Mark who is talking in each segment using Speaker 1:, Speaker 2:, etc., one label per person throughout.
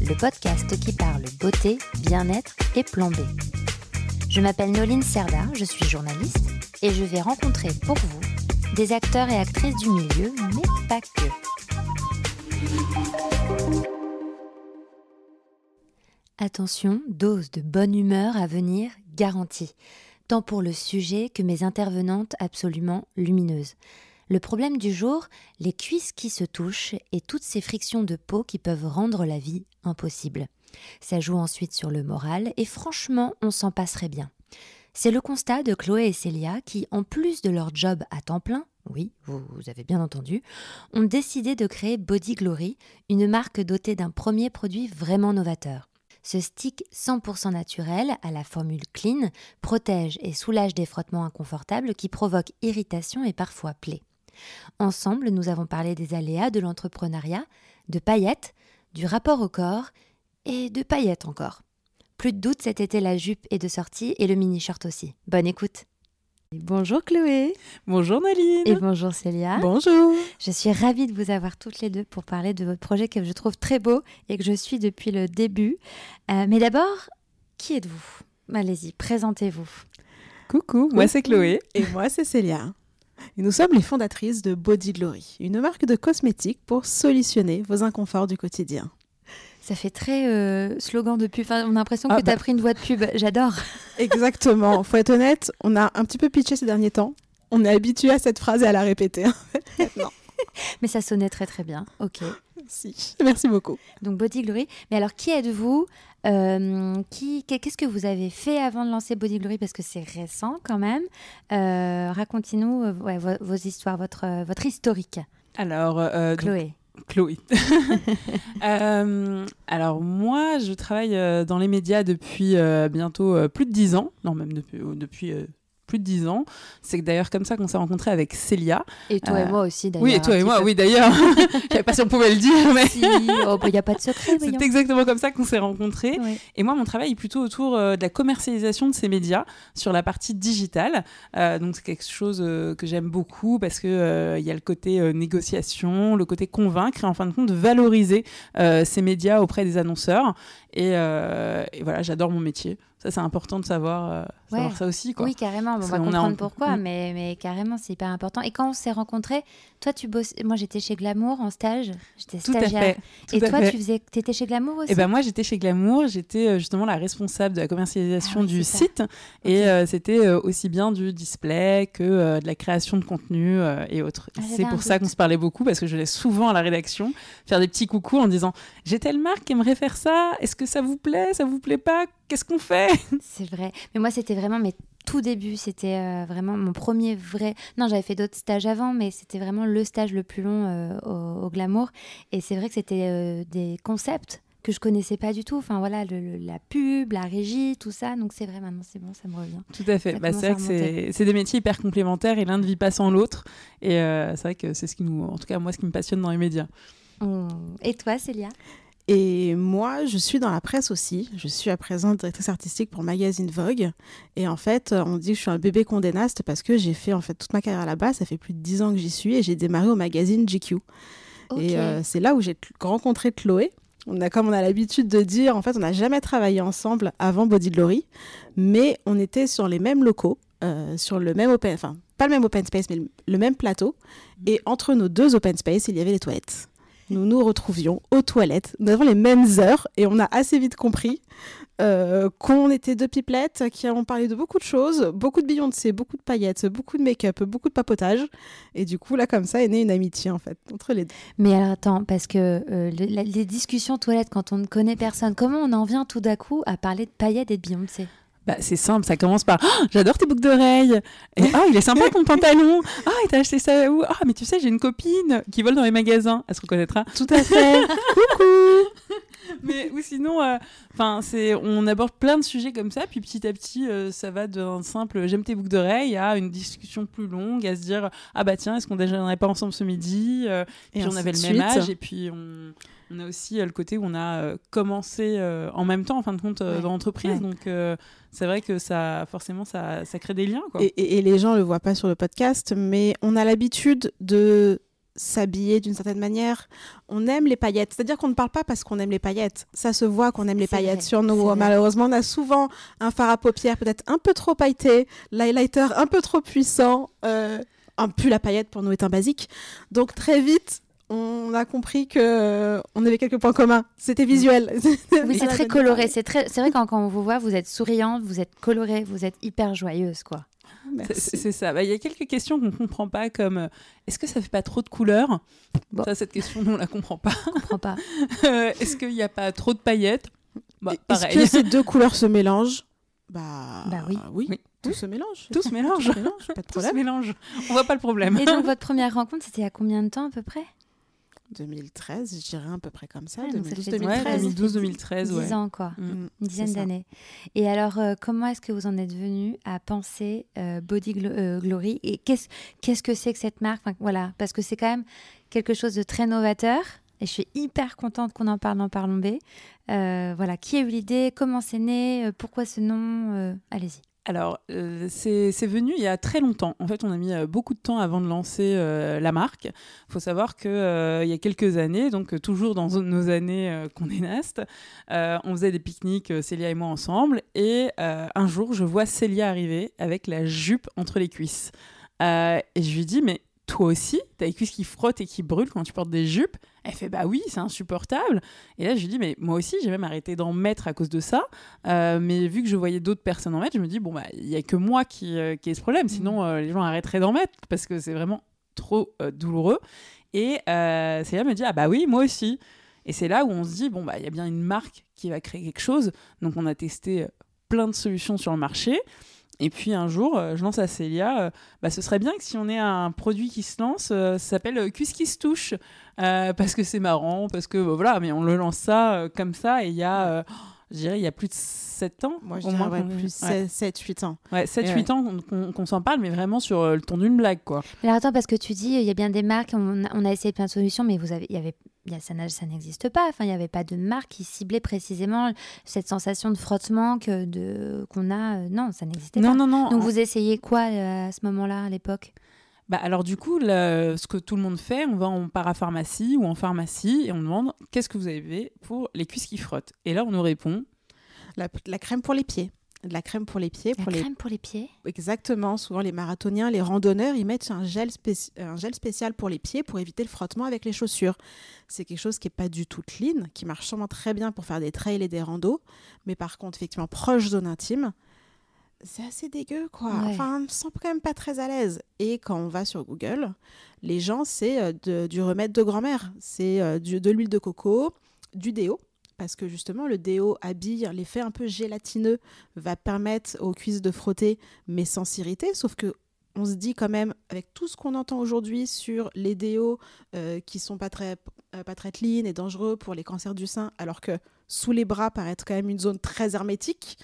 Speaker 1: le podcast qui parle beauté, bien-être et plan B. Je m'appelle Noline Serda, je suis journaliste et je vais rencontrer pour vous des acteurs et actrices du milieu, mais pas que. Attention, dose de bonne humeur à venir garantie, tant pour le sujet que mes intervenantes absolument lumineuses. Le problème du jour, les cuisses qui se touchent et toutes ces frictions de peau qui peuvent rendre la vie impossible. Ça joue ensuite sur le moral et franchement, on s'en passerait bien. C'est le constat de Chloé et Célia qui, en plus de leur job à temps plein, oui, vous, avez bien entendu, ont décidé de créer Body Glory, une marque dotée d'un premier produit vraiment novateur. Ce stick 100% naturel, à la formule clean, protège et soulage des frottements inconfortables qui provoquent irritation et parfois plaies. Ensemble, nous avons parlé des aléas de l'entrepreneuriat, de paillettes, du rapport au corps et de paillettes encore. Plus de doute, cet été, la jupe est de sortie et le mini-shirt aussi. Bonne écoute Bonjour Chloé.
Speaker 2: Bonjour Naline.
Speaker 1: Et bonjour Célia.
Speaker 2: Bonjour.
Speaker 1: Je suis ravie de vous avoir toutes les deux pour parler de votre projet que je trouve très beau et que je suis depuis le début. Euh, mais d'abord, qui êtes-vous? Allez-y, présentez-vous.
Speaker 2: Coucou, moi c'est Chloé. Et moi c'est Célia. Et nous sommes les fondatrices de Body Glory, une marque de cosmétiques pour solutionner vos inconforts du quotidien.
Speaker 1: Ça fait très euh, slogan de pub. on a l'impression que ah tu as bah. pris une voix de pub. J'adore.
Speaker 2: Exactement. Faut être honnête, on a un petit peu pitché ces derniers temps. On est habitué à cette phrase et à la répéter.
Speaker 1: Mais ça sonnait très très bien. Ok.
Speaker 2: Merci. Merci beaucoup.
Speaker 1: Donc Body Glory. Mais alors, qui êtes-vous? Euh, Qu'est-ce que vous avez fait avant de lancer Body Glory? Parce que c'est récent quand même. Euh, Racontez-nous vos, histoires, votre, votre historique.
Speaker 2: Alors,
Speaker 1: Chloé.
Speaker 2: Chloé. Euh, alors moi, je travaille euh, dans les médias depuis euh, bientôt plus de dix ans, non même depuis, depuis plus de 10 ans. C'est d'ailleurs comme ça qu'on s'est rencontrés avec Célia.
Speaker 1: Et toi et moi aussi, d'ailleurs.
Speaker 2: Oui, et toi et moi, oui, d'ailleurs. Je savais pas si on pouvait le dire, mais.
Speaker 1: Si, il oh, n'y bah, a pas de secret.
Speaker 2: C'est exactement comme ça qu'on s'est rencontrés. Et moi, mon travail est plutôt autour de la commercialisation de ces médias sur la partie digitale. donc, c'est quelque chose que j'aime beaucoup parce qu'il il y a le côté négociation, le côté convaincre et en fin de compte, valoriser ces médias auprès des annonceurs. Et, et voilà, j'adore mon métier. Ça, c'est important de savoir, euh, savoir ça aussi. Quoi.
Speaker 1: Oui, carrément. on va comprendre pourquoi, mm. mais, mais carrément, c'est hyper important. Et quand on s'est rencontrés, toi, tu bosses. Moi, j'étais chez Glamour en stage. J'étais stagiaire. Et toi,
Speaker 2: fait.
Speaker 1: tu faisais. étais chez Glamour aussi
Speaker 2: Et eh ben moi, j'étais chez Glamour. J'étais euh, justement la responsable de la commercialisation ah du site. Et euh, c'était aussi bien du display que de la création de contenu et autres. Ah, c'est pour ça qu'on se parlait beaucoup parce que je laisse souvent à la rédaction faire des petits coucous en disant j'ai telle marque qui aimerait faire ça. Est-ce que ça vous plaît Ça vous plaît pas Qu'est-ce qu'on fait?
Speaker 1: C'est vrai. Mais moi, c'était vraiment mes tout début. C'était euh, vraiment mon premier vrai. Non, j'avais fait d'autres stages avant, mais c'était vraiment le stage le plus long euh, au, Glamour. Et c'est vrai que c'était euh, des concepts que je connaissais pas du tout. Enfin voilà, la pub, la régie, tout ça. Donc c'est vrai, maintenant c'est bon, ça me revient.
Speaker 2: Tout à fait. Bah, c'est vrai que c'est des métiers hyper complémentaires et l'un ne vit pas sans l'autre. Et c'est vrai que c'est ce qui nous, en tout cas moi, ce qui me passionne dans les médias.
Speaker 1: Et toi, Célia?
Speaker 2: Et moi, je suis dans la presse aussi. Je suis à présent directrice artistique pour Magazine Vogue. Et en fait, on dit que je suis un bébé condé parce que j'ai fait en fait toute ma carrière là-bas. Ça fait plus de dix ans que j'y suis et j'ai démarré au magazine GQ. Et euh, c'est là où j'ai rencontré Chloé. On a, comme on a l'habitude de dire, en fait, on n'a jamais travaillé ensemble avant Body Glory, mais on était sur les mêmes locaux, euh, sur le même open, enfin, pas le même open space, mais le même plateau. Et entre nos deux open space, il y avait les toilettes nous nous retrouvions aux toilettes. Nous avons les mêmes heures et on a assez vite compris euh, qu'on était deux pipelettes qui avons parlé de beaucoup de choses, beaucoup de Beyoncé, beaucoup de paillettes, beaucoup de make-up, beaucoup de papotage. Et du coup, là, comme ça, est née une amitié, en fait, entre les deux.
Speaker 1: Mais alors, attends, parce que euh, les discussions toilettes, quand on ne connaît personne, comment on en vient tout d'un coup à parler de paillettes et de Beyoncé?
Speaker 2: Bah, c'est simple, ça commence par oh, j'adore tes boucles d'oreilles. Et oh, il est sympa ton pantalon. Ah, oh, il t'a acheté ça où? Ah, mais tu sais, j'ai une copine qui vole dans les magasins. Elle se reconnaîtra.
Speaker 1: Tout à fait. Coucou.
Speaker 2: Mais oui,
Speaker 3: sinon, euh, enfin, c'est, on aborde plein de sujets comme ça, puis petit à petit, euh, ça va d'un simple j'aime tes boucles d'oreilles à une discussion plus longue, à se dire ah bah tiens, est-ce qu'on déjeunerait pas ensemble ce midi euh,
Speaker 2: Et
Speaker 3: Puis on avait le même âge, et puis on, on a aussi le côté où on a commencé en même temps, en fin de compte,
Speaker 2: Ouais.
Speaker 3: dans l'entreprise.
Speaker 2: Ouais.
Speaker 3: Donc c'est vrai que ça, forcément, ça, ça crée des liens. Quoi.
Speaker 2: Et, et- et les gens le voient pas sur le podcast, mais on a l'habitude de s'habiller d'une certaine manière. On aime les paillettes. C'est-à-dire qu'on ne parle pas parce qu'on aime les paillettes. Ça se voit qu'on aime les paillettes
Speaker 1: vrai,
Speaker 2: sur nous. Malheureusement, on a souvent un fard à paupières peut-être un peu trop pailleté, l'highlighter un peu trop puissant. Euh, un pull à paillettes pour nous est un basique. Donc très vite, on a compris que euh, on avait quelques points communs. C'était visuel.
Speaker 1: Oui, c'est très coloré. C'est très, c'est vrai quand, quand on vous voit, vous êtes souriante, vous êtes colorée, vous êtes hyper joyeuse, quoi.
Speaker 3: C'est- ça. Bah, Il y a quelques questions qu'on ne comprend pas, comme euh, est-ce que ça fait pas trop de couleurs?
Speaker 1: Bon.
Speaker 3: Ça, cette question, on la comprend pas.
Speaker 1: Je comprends pas.
Speaker 3: Euh, est-ce qu'il n'y a pas trop de paillettes? Bah,
Speaker 2: Est-ce que ces deux couleurs se mélangent? Bah,
Speaker 1: Bah oui.
Speaker 2: oui.
Speaker 3: Oui.
Speaker 2: Tout se mélange.
Speaker 3: Tout se mélange.
Speaker 2: Tout se mélange, pas de
Speaker 3: Tout se
Speaker 2: problème.
Speaker 3: mélange. On voit pas le problème.
Speaker 1: Et donc, votre première rencontre, c'était il y a combien de temps à peu près?
Speaker 2: 2013, je dirais à peu près comme ça.
Speaker 1: Ah, donc ça fait
Speaker 2: 2012,
Speaker 3: Ouais,
Speaker 2: 2013.
Speaker 3: 2012-2013,
Speaker 1: 10
Speaker 3: ouais.
Speaker 1: ans, quoi.
Speaker 3: Mm.
Speaker 1: Une dizaine d'années. Et alors, euh, comment est-ce que vous en êtes venu à penser euh, Body Glo- euh, Glory Et qu'est-ce qu'est-ce que c'est que cette marque? Enfin, Voilà, parce que c'est quand même quelque chose de très novateur. Et je suis hyper contente qu'on en parle dans Parlons B. Euh, voilà, qui a eu l'idée? Comment c'est né? Euh, Pourquoi ce nom? Euh, Allez-y.
Speaker 3: Alors, euh, c'est venu il y a très longtemps. En fait, on a mis euh, beaucoup de temps avant de lancer euh, la marque. Il faut savoir qu'il il y a quelques années, donc toujours dans nos années qu'on est Nast, euh, on faisait des pique-niques, Célia et moi ensemble. Et un jour, je vois Célia arriver avec la jupe entre les cuisses. Et je lui dis, mais toi aussi, t'as les cuisses qui frottent et qui brûlent quand tu portes des jupes Elle fait, bah oui, c'est insupportable. Et là, je lui dis, mais moi aussi, j'ai même arrêté d'en mettre à cause de ça. Euh, mais vu que je voyais d'autres personnes en mettre, je me dis, bon, bah, il n'y a que moi qui, euh, qui ai ce problème. Sinon, euh, les gens arrêteraient d'en mettre parce que c'est vraiment trop douloureux. Et euh, c'est là me dit, ah bah oui, moi aussi. Et c'est là où on se dit, bon, bah, il y a bien une marque qui va créer quelque chose. Donc, on a testé plein de solutions sur le marché. Et puis un jour, euh, je lance à Célia, euh, bah, ce serait bien que si on ait un produit qui se lance, euh, ça s'appelle euh, Cuisse qui se touche, Euh, parce que c'est marrant, parce que bah, voilà, mais on le lance ça euh, comme ça, et il y a, euh, je dirais, il y a plus de 7 ans.
Speaker 2: Moi, je
Speaker 3: au
Speaker 2: dirais
Speaker 3: moins
Speaker 2: ouais, plus
Speaker 3: ouais.
Speaker 2: 7-8 ans.
Speaker 3: Ouais, 7-8
Speaker 2: Et
Speaker 3: ans qu'on- s'en parle, mais vraiment sur euh, le ton d'une blague, quoi.
Speaker 1: Mais alors, attends, parce que tu dis, il y a bien des marques, on a, on a essayé plein de solutions, mais vous avez, il y avait, y a- ça n'existe pas. Enfin, il n'y avait pas de marque qui ciblait précisément cette sensation de frottement que de qu'on a. euh, non, ça n'existait
Speaker 3: Non,
Speaker 1: pas.
Speaker 3: non, non.
Speaker 1: Donc, vous essayez quoi euh, à ce moment-là, à l'époque?
Speaker 3: Bah, alors du coup, le- ce que tout le monde fait, on va en parapharmacie ou en pharmacie et on demande qu'est-ce que vous avez pour les cuisses qui frottent? Et là, on nous répond
Speaker 2: La, la crème pour les pieds. De la crème pour les pieds.
Speaker 1: La
Speaker 2: pour les...
Speaker 1: crème pour les pieds
Speaker 2: Exactement. Souvent, les marathoniens, les randonneurs, ils mettent un gel, spéci- un gel spécial pour les pieds pour éviter le frottement avec les chaussures. C'est quelque chose qui n'est pas du tout clean, qui marche sûrement très bien pour faire des trails et des randos. Mais par contre, effectivement, proche zone intime, c'est assez dégueu, quoi.
Speaker 1: Ouais.
Speaker 2: Enfin, on ne se sent quand même pas très à l'aise. Et quand on va sur Google, les gens, c'est euh, du remède de grand-mère. C'est euh, de l'huile de coco, du déo. Parce que justement, le déo habille, l'effet un peu gélatineux va permettre aux cuisses de frotter, mais sans s'irriter. Sauf que on se dit quand même, avec tout ce qu'on entend aujourd'hui sur les déos euh, qui sont pas très, euh, pas très clean et dangereux pour les cancers du sein, alors que sous les bras paraît quand même une zone très hermétique,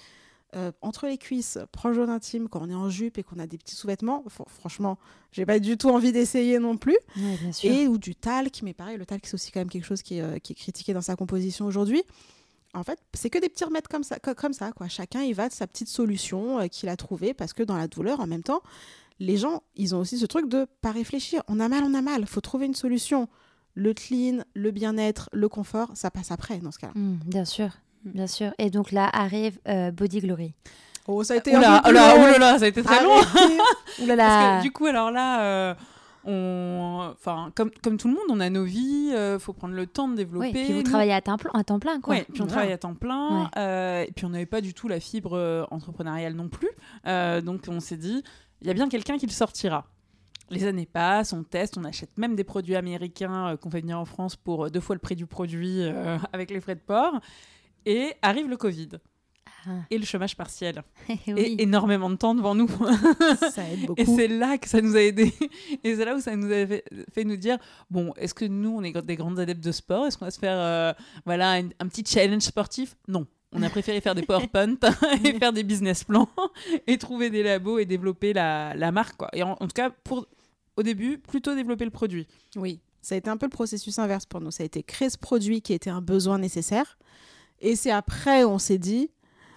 Speaker 2: euh, entre les cuisses, proche de l'intime, quand on est en jupe et qu'on a des petits sous-vêtements, fr- franchement, j'ai pas du tout envie d'essayer non plus.
Speaker 1: Oui, bien sûr.
Speaker 2: Et ou du talc, mais pareil, le talc c'est aussi quand même quelque chose qui est, euh, qui est critiqué dans sa composition aujourd'hui. En fait, c'est que des petits remèdes comme ça, co- comme ça quoi. Chacun il va de sa petite solution euh, qu'il a trouvée parce que dans la douleur, en même temps, les gens, ils ont aussi ce truc de pas réfléchir. On a mal, on a mal. Faut trouver une solution. Le clean, le bien-être, le confort, ça passe après dans ce cas-là.
Speaker 1: Hmm, bien sûr, bien sûr. Et donc là arrive euh, Body Glory.
Speaker 2: Oh, ça a été
Speaker 3: Oula, oula, oula, oula, ça a été très long.
Speaker 1: Ouh là
Speaker 3: Parce que du coup, alors là, euh, on, enfin, comme, comme tout le monde, on a nos vies, euh, faut prendre le temps de développer.
Speaker 1: Oui, puis vous travaillez à temps, plein- à temps plein, quoi.
Speaker 3: Ouais, puis on travaille à temps plein,
Speaker 1: Ouais.
Speaker 3: euh, et puis on n'avait pas du tout la fibre euh, entrepreneuriale non plus. Euh, donc on s'est dit, il y a bien quelqu'un qui le sortira. Les années passent, on teste, on achète même des produits américains euh, qu'on fait venir en France pour euh, deux fois le prix du produit euh, avec les frais de port. Et arrive le Covid. ah. et le chômage partiel.
Speaker 1: oui.
Speaker 3: Et énormément de temps devant nous.
Speaker 2: Ça aide beaucoup.
Speaker 3: Et c'est là que ça nous a aidé. Et c'est là où ça nous a fait, fait nous dire bon, est-ce que nous, on est des grandes adeptes de sport? Est-ce qu'on va se faire euh, voilà, un, un petit challenge sportif? Non. On a préféré faire des PowerPoint et faire des business plans et trouver des labos et développer la, la marque. Quoi. Et en, en tout cas, pour, au début, plutôt développer le produit.
Speaker 2: Oui, ça a été un peu le processus inverse pour nous. Ça a été créer ce produit qui était un besoin nécessaire. Et c'est après on s'est dit,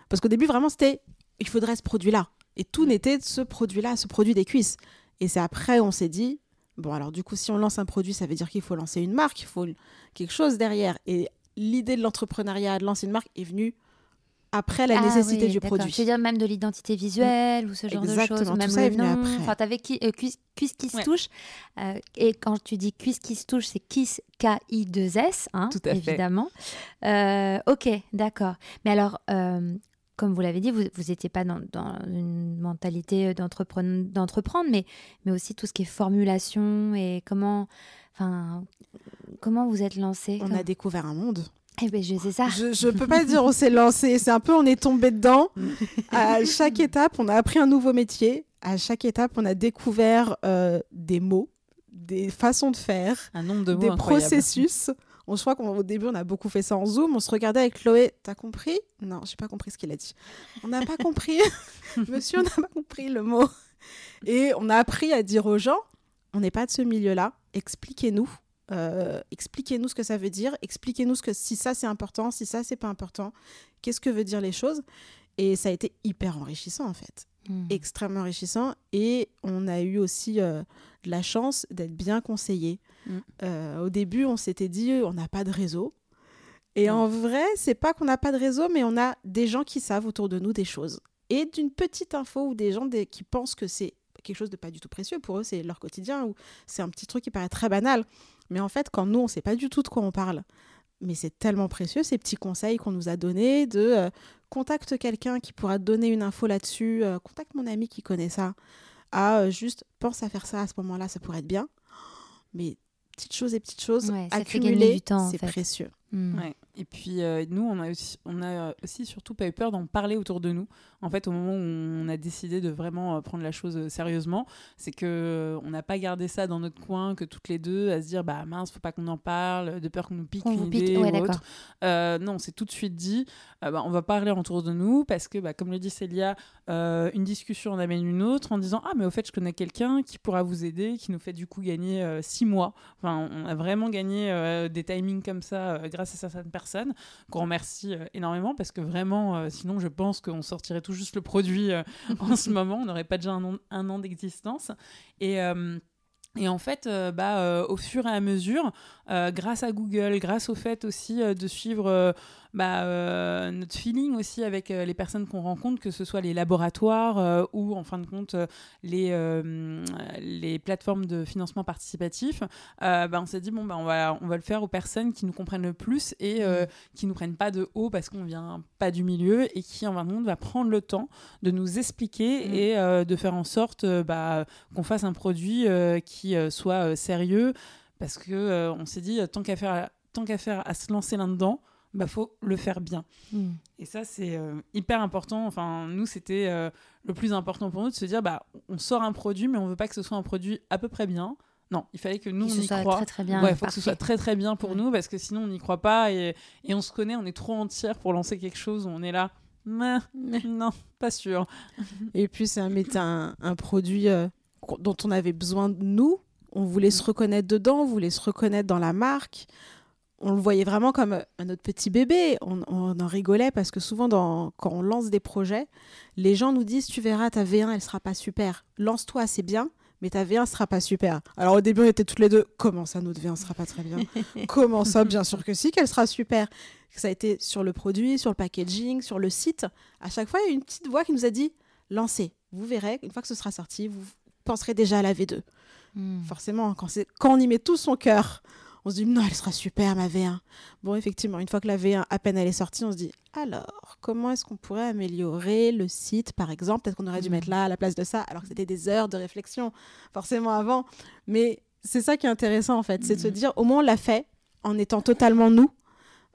Speaker 2: parce qu'au début vraiment c'était, il faudrait ce produit-là. Et tout n'était ce produit-là, ce produit des cuisses. Et c'est après on s'est dit, bon alors du coup si on lance un produit, ça veut dire qu'il faut lancer une marque, il faut quelque chose derrière. Et l'idée de l'entrepreneuriat, de lancer une marque est venue après la
Speaker 1: Ah
Speaker 2: nécessité
Speaker 1: oui,
Speaker 2: du produit.
Speaker 1: Tu veux dire même de l'identité visuelle ou ce genre de
Speaker 2: Exactement,
Speaker 1: choses,
Speaker 2: tout
Speaker 1: même
Speaker 2: ça
Speaker 1: le
Speaker 2: est venu
Speaker 1: nom.
Speaker 2: après.
Speaker 1: Enfin, t'avais qui, euh, cuisse, cuisse qui se
Speaker 3: Ouais.
Speaker 1: touche. Euh, et quand tu dis cuisse qui se touche, c'est kiss K-I-2-S, hein,
Speaker 3: Tout à fait.
Speaker 1: évidemment. Euh, ok, d'accord. Mais alors, euh, comme vous l'avez dit, vous n'étiez pas dans, dans une mentalité d'entrepren- d'entreprendre, mais, mais aussi tout ce qui est formulation et comment, enfin, comment vous êtes lancé.
Speaker 2: On a découvert un monde.
Speaker 1: Eh ben, je sais ça.
Speaker 2: Je, je peux pas dire on s'est lancé, c'est un peu on est tombé dedans. À chaque étape, on a appris un nouveau métier. À chaque étape, on a découvert euh, des mots, des façons de faire,
Speaker 3: Un nombre de mots
Speaker 2: des
Speaker 3: incroyable.
Speaker 2: processus. On, je crois qu'au début, on a beaucoup fait ça en Zoom. On se regardait avec Chloé. T'as compris? Non, j'ai pas compris ce qu'il a dit. On n'a pas compris. Monsieur, on n'a pas compris le mot. Et on a appris à dire aux gens on n'est pas de ce milieu-là. Expliquez-nous. Euh, expliquez-nous ce que ça veut dire. Expliquez-nous ce que si ça c'est important, si ça c'est pas important. Qu'est-ce que veut dire les choses? Et ça a été hyper enrichissant en fait
Speaker 1: Hmm.
Speaker 2: extrêmement enrichissant et on a eu aussi euh, de la chance d'être bien conseillé.
Speaker 3: Mm.
Speaker 2: Euh, au début, on s'était dit on n'a pas de réseau. Et
Speaker 3: Non.
Speaker 2: en vrai, c'est pas qu'on n'a pas de réseau, mais on a des gens qui savent autour de nous des choses. Et d'une petite info ou des gens des- qui pensent que c'est quelque chose de pas du tout précieux pour eux, c'est leur quotidien ou c'est un petit truc qui paraît très banal. Mais en fait, quand nous, on sait pas du tout de quoi on parle, mais c'est tellement précieux ces petits conseils qu'on nous a donnés de euh, contacte quelqu'un qui pourra te donner une info là-dessus, euh, contacte mon ami qui connaît ça, à euh, juste pense à faire ça à ce moment-là, ça pourrait être bien. Mais petites choses et petites choses
Speaker 1: Ouais,
Speaker 2: accumulées,
Speaker 1: du temps, en
Speaker 2: c'est
Speaker 1: fait.
Speaker 2: précieux.
Speaker 1: Hmm.
Speaker 3: Ouais. Et puis euh, nous, on a aussi, on a aussi surtout pas eu peur d'en parler autour de nous. En fait, au moment où on a décidé de vraiment euh, prendre la chose euh, sérieusement, c'est que euh, on n'a pas gardé ça dans notre coin, que toutes les deux à se dire bah mince, faut pas qu'on en parle, de peur qu'on nous pique
Speaker 1: Qu'on
Speaker 3: une
Speaker 1: pique,
Speaker 3: idée
Speaker 1: ouais,
Speaker 3: ou autre. Euh, non, on s'est tout de suite dit, euh, bah, on va parler autour de nous parce que, bah, comme le dit Célia, euh, une discussion en amène une autre en disant ah mais au fait je connais quelqu'un qui pourra vous aider, qui nous fait du coup gagner six mois. Enfin, on a vraiment gagné des timings comme ça grâce à certaines personnes qu'on remercie énormément parce que vraiment, sinon je pense qu'on sortirait tout juste le produit euh, en ce moment, on n'aurait pas déjà un an, un an d'existence. Et euh, et en fait, euh, bah, euh, au fur et à mesure, euh, grâce à Google, grâce au fait aussi de suivre bah, euh, notre feeling aussi avec euh, les personnes qu'on rencontre, que ce soit les laboratoires euh, ou en fin de compte les, les plateformes de financement participatif, bah, on s'est dit bon bah, on va on va le faire aux personnes qui nous comprennent le plus et euh, qui nous prennent pas de haut parce qu'on vient pas du milieu et qui en fin de compte va prendre le temps de nous expliquer
Speaker 2: Mm.
Speaker 3: et de faire en sorte bah, qu'on fasse un produit qui soit sérieux parce que on s'est dit tant qu'à faire tant qu'à faire à se lancer là-dedans bah faut le faire bien
Speaker 1: Hmm.
Speaker 3: et ça c'est euh, hyper important enfin nous c'était euh, le plus important pour nous de se dire bah on sort un produit mais on veut pas que ce soit un produit à peu près bien non il fallait que nous
Speaker 1: Que
Speaker 3: on y
Speaker 1: soit
Speaker 3: croit
Speaker 1: très très bien.
Speaker 3: Ouais, il faut que ce soit très très bien pour nous parce que sinon on n'y croit pas et, et on se connaît, on est trop entière pour lancer quelque chose où on est là. Mais, non, pas sûr.
Speaker 2: Et puis, c'est un, un, un produit euh, dont on avait besoin de nous. On voulait se reconnaître dedans, on voulait se reconnaître dans la marque. On le voyait vraiment comme euh, notre petit bébé. On, on en rigolait parce que souvent, dans, quand on lance des projets, les gens nous disent Tu verras, ta V1, elle sera pas super. Lance-toi, c'est bien, mais ta V1 sera pas super. Alors, au début, on était toutes les deux Comment ça, notre V1 sera pas très bien? Comment ça Bien sûr que si, qu'elle sera super? Ça a été sur le produit, sur le packaging, sur le site. À chaque fois, il y a une petite voix qui nous a dit lancez. Vous verrez, une fois que ce sera sorti, vous penserez déjà à la V2.
Speaker 1: Hmm.
Speaker 2: Forcément, quand on y met tout son cœur, on se dit non, elle sera super, ma V1. Bon, effectivement, une fois que la V1, à peine elle est sortie, on se dit alors, comment est-ce qu'on pourrait améliorer le site, par exemple? Peut-être qu'on aurait dû
Speaker 1: Mhm.
Speaker 2: mettre là à la place de ça, alors que c'était des heures de réflexion, forcément avant. Mais c'est ça qui est intéressant, en fait, c'est de se
Speaker 3: Mhm.
Speaker 2: dire au moins on l'a fait en étant totalement nous.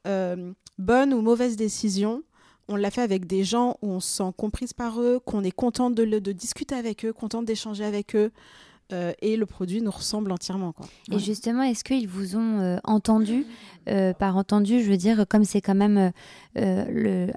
Speaker 2: Euh, bonne ou mauvaise décision, on l'a fait avec des gens où on se sent comprise par eux, qu'on est contente de, le- de discuter avec eux, contente d'échanger avec eux. Euh, et le produit nous ressemble entièrement. Quoi.
Speaker 1: Et justement, est-ce qu'ils vous ont euh, entendu Euh, Par entendu, je veux dire, comme c'est quand même le,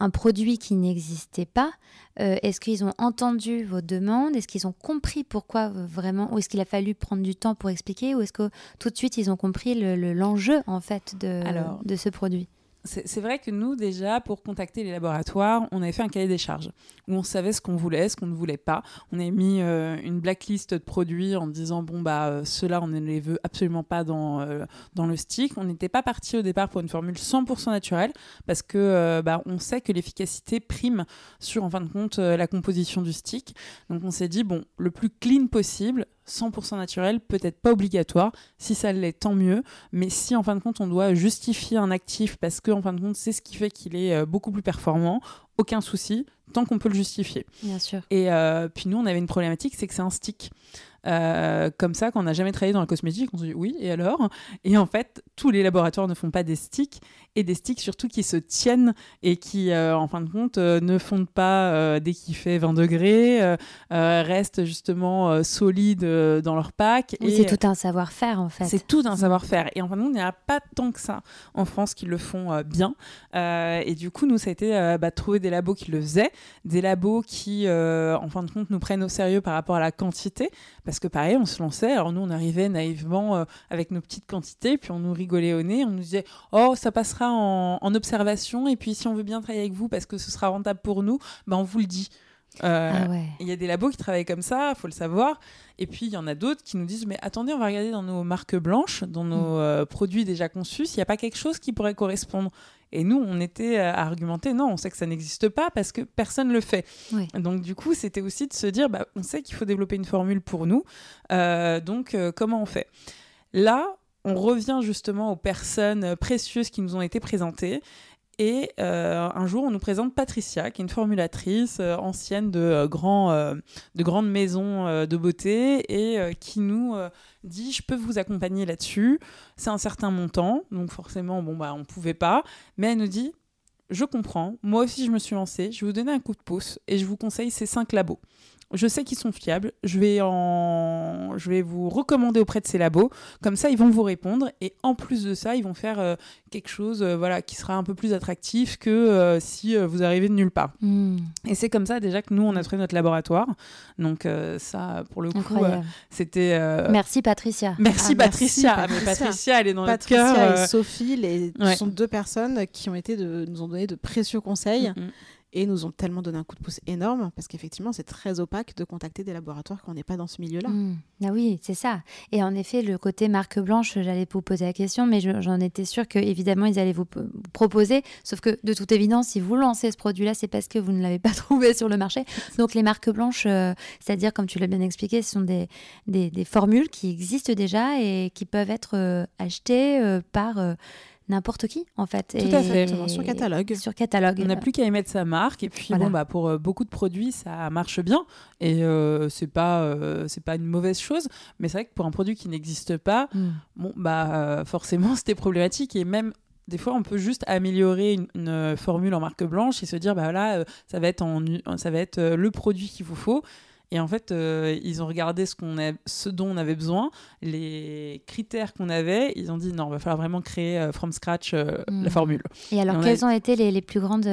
Speaker 1: un produit qui n'existait pas, est-ce qu'ils ont entendu vos demandes? Est-ce qu'ils ont compris pourquoi vraiment Ou est-ce qu'il a fallu prendre du temps pour expliquer Ou est-ce que tout de suite, ils ont compris le- le- l'enjeu, en fait, de,
Speaker 3: Alors,
Speaker 1: de ce produit?
Speaker 3: C'est vrai que nous, déjà, pour contacter les laboratoires, on avait fait un cahier des charges où on savait ce qu'on voulait, ce qu'on ne voulait pas. On avait mis euh, une blacklist de produits en disant bon, bah, euh, ceux-là, on ne les veut absolument pas dans, euh, dans le stick. On n'était pas parti au départ pour une formule 100% naturelle parce que euh, bah, on sait que l'efficacité prime sur, en fin de compte, la composition du stick. Donc on s'est dit bon, le plus clean possible. 100% naturel, peut-être pas obligatoire. Si ça l'est, tant mieux. Mais si en fin de compte on doit justifier un actif parce que en fin de compte c'est ce qui fait qu'il est euh, beaucoup plus performant, aucun souci, tant qu'on peut le justifier.
Speaker 1: Bien sûr.
Speaker 3: Et euh, puis nous on avait une problématique, c'est que c'est un stick. Euh, comme ça, qu'on n'a jamais travaillé dans la cosmétique, on se dit oui, et alors? Et en fait, tous les laboratoires ne font pas des sticks, et des sticks surtout qui se tiennent et qui, euh, en fin de compte, euh, ne fondent pas dès qu'il fait 20 degrés, restent justement solides dans leur pack.
Speaker 1: Oui,
Speaker 3: et-
Speaker 1: c'est tout un savoir-faire, en fait.
Speaker 3: c'est tout un savoir-faire. Et en fin de compte, il n'y a pas tant que ça en France qui le font bien. Et du coup, nous, ça a été bah, trouver des labos qui le faisaient, des labos qui, euh, en fin de compte, nous prennent au sérieux par rapport à la quantité. Parce que pareil, on se lançait. Alors nous, on arrivait naïvement euh, avec nos petites quantités, puis on nous rigolait au nez. On nous disait, oh, ça passera en, en observation. Et puis, si on veut bien travailler avec vous parce que ce sera rentable pour nous, bah, on vous le dit. Euh,
Speaker 1: Ah ouais.
Speaker 3: il y a des labos qui travaillent comme ça, faut le savoir. Et puis il y en a d'autres qui nous disent mais attendez, on va regarder dans nos marques blanches, dans nos euh, produits déjà conçus, s'il n'y a pas quelque chose qui pourrait correspondre. Et nous, on était euh, à argumenter non, on sait que ça n'existe pas parce que personne le fait.
Speaker 1: Oui.
Speaker 3: Donc du coup, c'était aussi de se dire bah, on sait qu'il faut développer une formule pour nous. Euh, donc euh, comment on fait? Là, on revient justement aux personnes précieuses qui nous ont été présentées. Et euh, un jour, on nous présente Patricia, qui est une formulatrice euh, ancienne de, euh, de grandes maisons de beauté et qui nous dit Je peux vous accompagner là-dessus. C'est un certain montant, donc forcément, bon, bah, on ne pouvait pas. Mais elle nous dit Je comprends, moi aussi je me suis lancée, je vais vous donner un coup de pouce et je vous conseille ces cinq labos. Je sais qu'ils sont fiables, je vais, en... je vais vous recommander auprès de ces labos, comme ça ils vont vous répondre et en plus de ça, ils vont faire euh, quelque chose euh, voilà, qui sera un peu plus attractif que euh, si vous arrivez de nulle part.
Speaker 1: Hmm,
Speaker 3: Et c'est comme ça déjà que nous, on a trouvé notre laboratoire. Donc ça, pour le coup, c'était...
Speaker 1: Merci, Patricia.
Speaker 3: Merci,
Speaker 2: Ah, merci,
Speaker 3: Patricia. Mais
Speaker 2: Patricia.
Speaker 3: Patricia, elle est dans notre
Speaker 2: Patricia
Speaker 3: cœur. euh,
Speaker 2: et Sophie les,
Speaker 3: ouais.
Speaker 2: sont deux personnes qui ont été de, nous ont donné de précieux conseils
Speaker 3: mm, mm.
Speaker 2: Et nous ont tellement donné un coup de pouce énorme parce qu'effectivement c'est très opaque de contacter des laboratoires quand on n'est pas dans ce milieu-là.
Speaker 1: Hmm. Ah oui, c'est ça. Et en effet, le côté marque blanche, j'allais vous poser la question, mais je- j'en étais sûre que évidemment ils allaient vous proposer. Sauf que de toute évidence, si vous lancez ce produit-là, c'est parce que vous ne l'avez pas trouvé sur le marché. Donc les marques blanches, euh, c'est-à-dire comme tu l'as bien expliqué, ce sont des, formules qui existent déjà et qui peuvent être euh, achetées euh, par n'importe qui en fait.
Speaker 3: Tout à fait.
Speaker 2: Sur catalogue.
Speaker 1: Sur catalogue.
Speaker 3: On n'a plus qu'à émettre sa marque et puis
Speaker 1: Voilà.
Speaker 3: bon bah pour euh, beaucoup de produits ça marche bien et euh, c'est pas euh, c'est pas une mauvaise chose mais c'est vrai que pour un produit qui n'existe pas
Speaker 1: Hmm.
Speaker 3: bon bah euh, forcément c'était problématique et même des fois, on peut juste améliorer une, une, formule en marque blanche et se dire, bah voilà, ça va être, en, ça va être le produit qu'il vous faut. Et en fait, euh, ils ont regardé ce, qu'on a, ce dont on avait besoin, les critères qu'on avait. Ils ont dit, non, il va falloir vraiment créer euh, from scratch euh,
Speaker 1: Mm.
Speaker 3: la formule.
Speaker 1: Et alors,
Speaker 3: Et on a-
Speaker 1: quelles ont été les, les plus grandes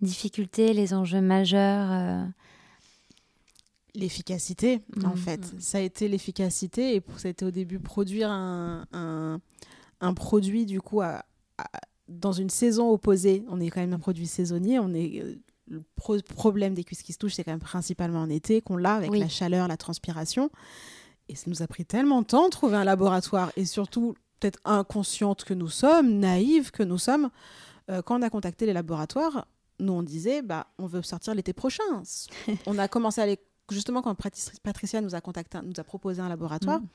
Speaker 1: difficultés, les enjeux majeurs euh,
Speaker 2: L'efficacité, en
Speaker 1: Mm.
Speaker 2: fait. Ça a été l'efficacité et pour- ça a été au début produire un, un, un produit du coup à- à- dans une saison opposée. On est quand même un produit saisonnier. On est euh, le pro- problème des cuisses qui se touchent, c'est quand même principalement en été qu'on l'a avec
Speaker 1: Oui.
Speaker 2: la chaleur, la transpiration. Et ça nous a pris tellement de temps de trouver un laboratoire et surtout peut-être inconsciente que nous sommes, naïve que nous sommes. euh, quand on a contacté les laboratoires, nous on disait bah on veut sortir l'été prochain. on a commencé à aller justement quand Patric- Patricia nous a contacté, nous a proposé un laboratoire.
Speaker 3: Mm.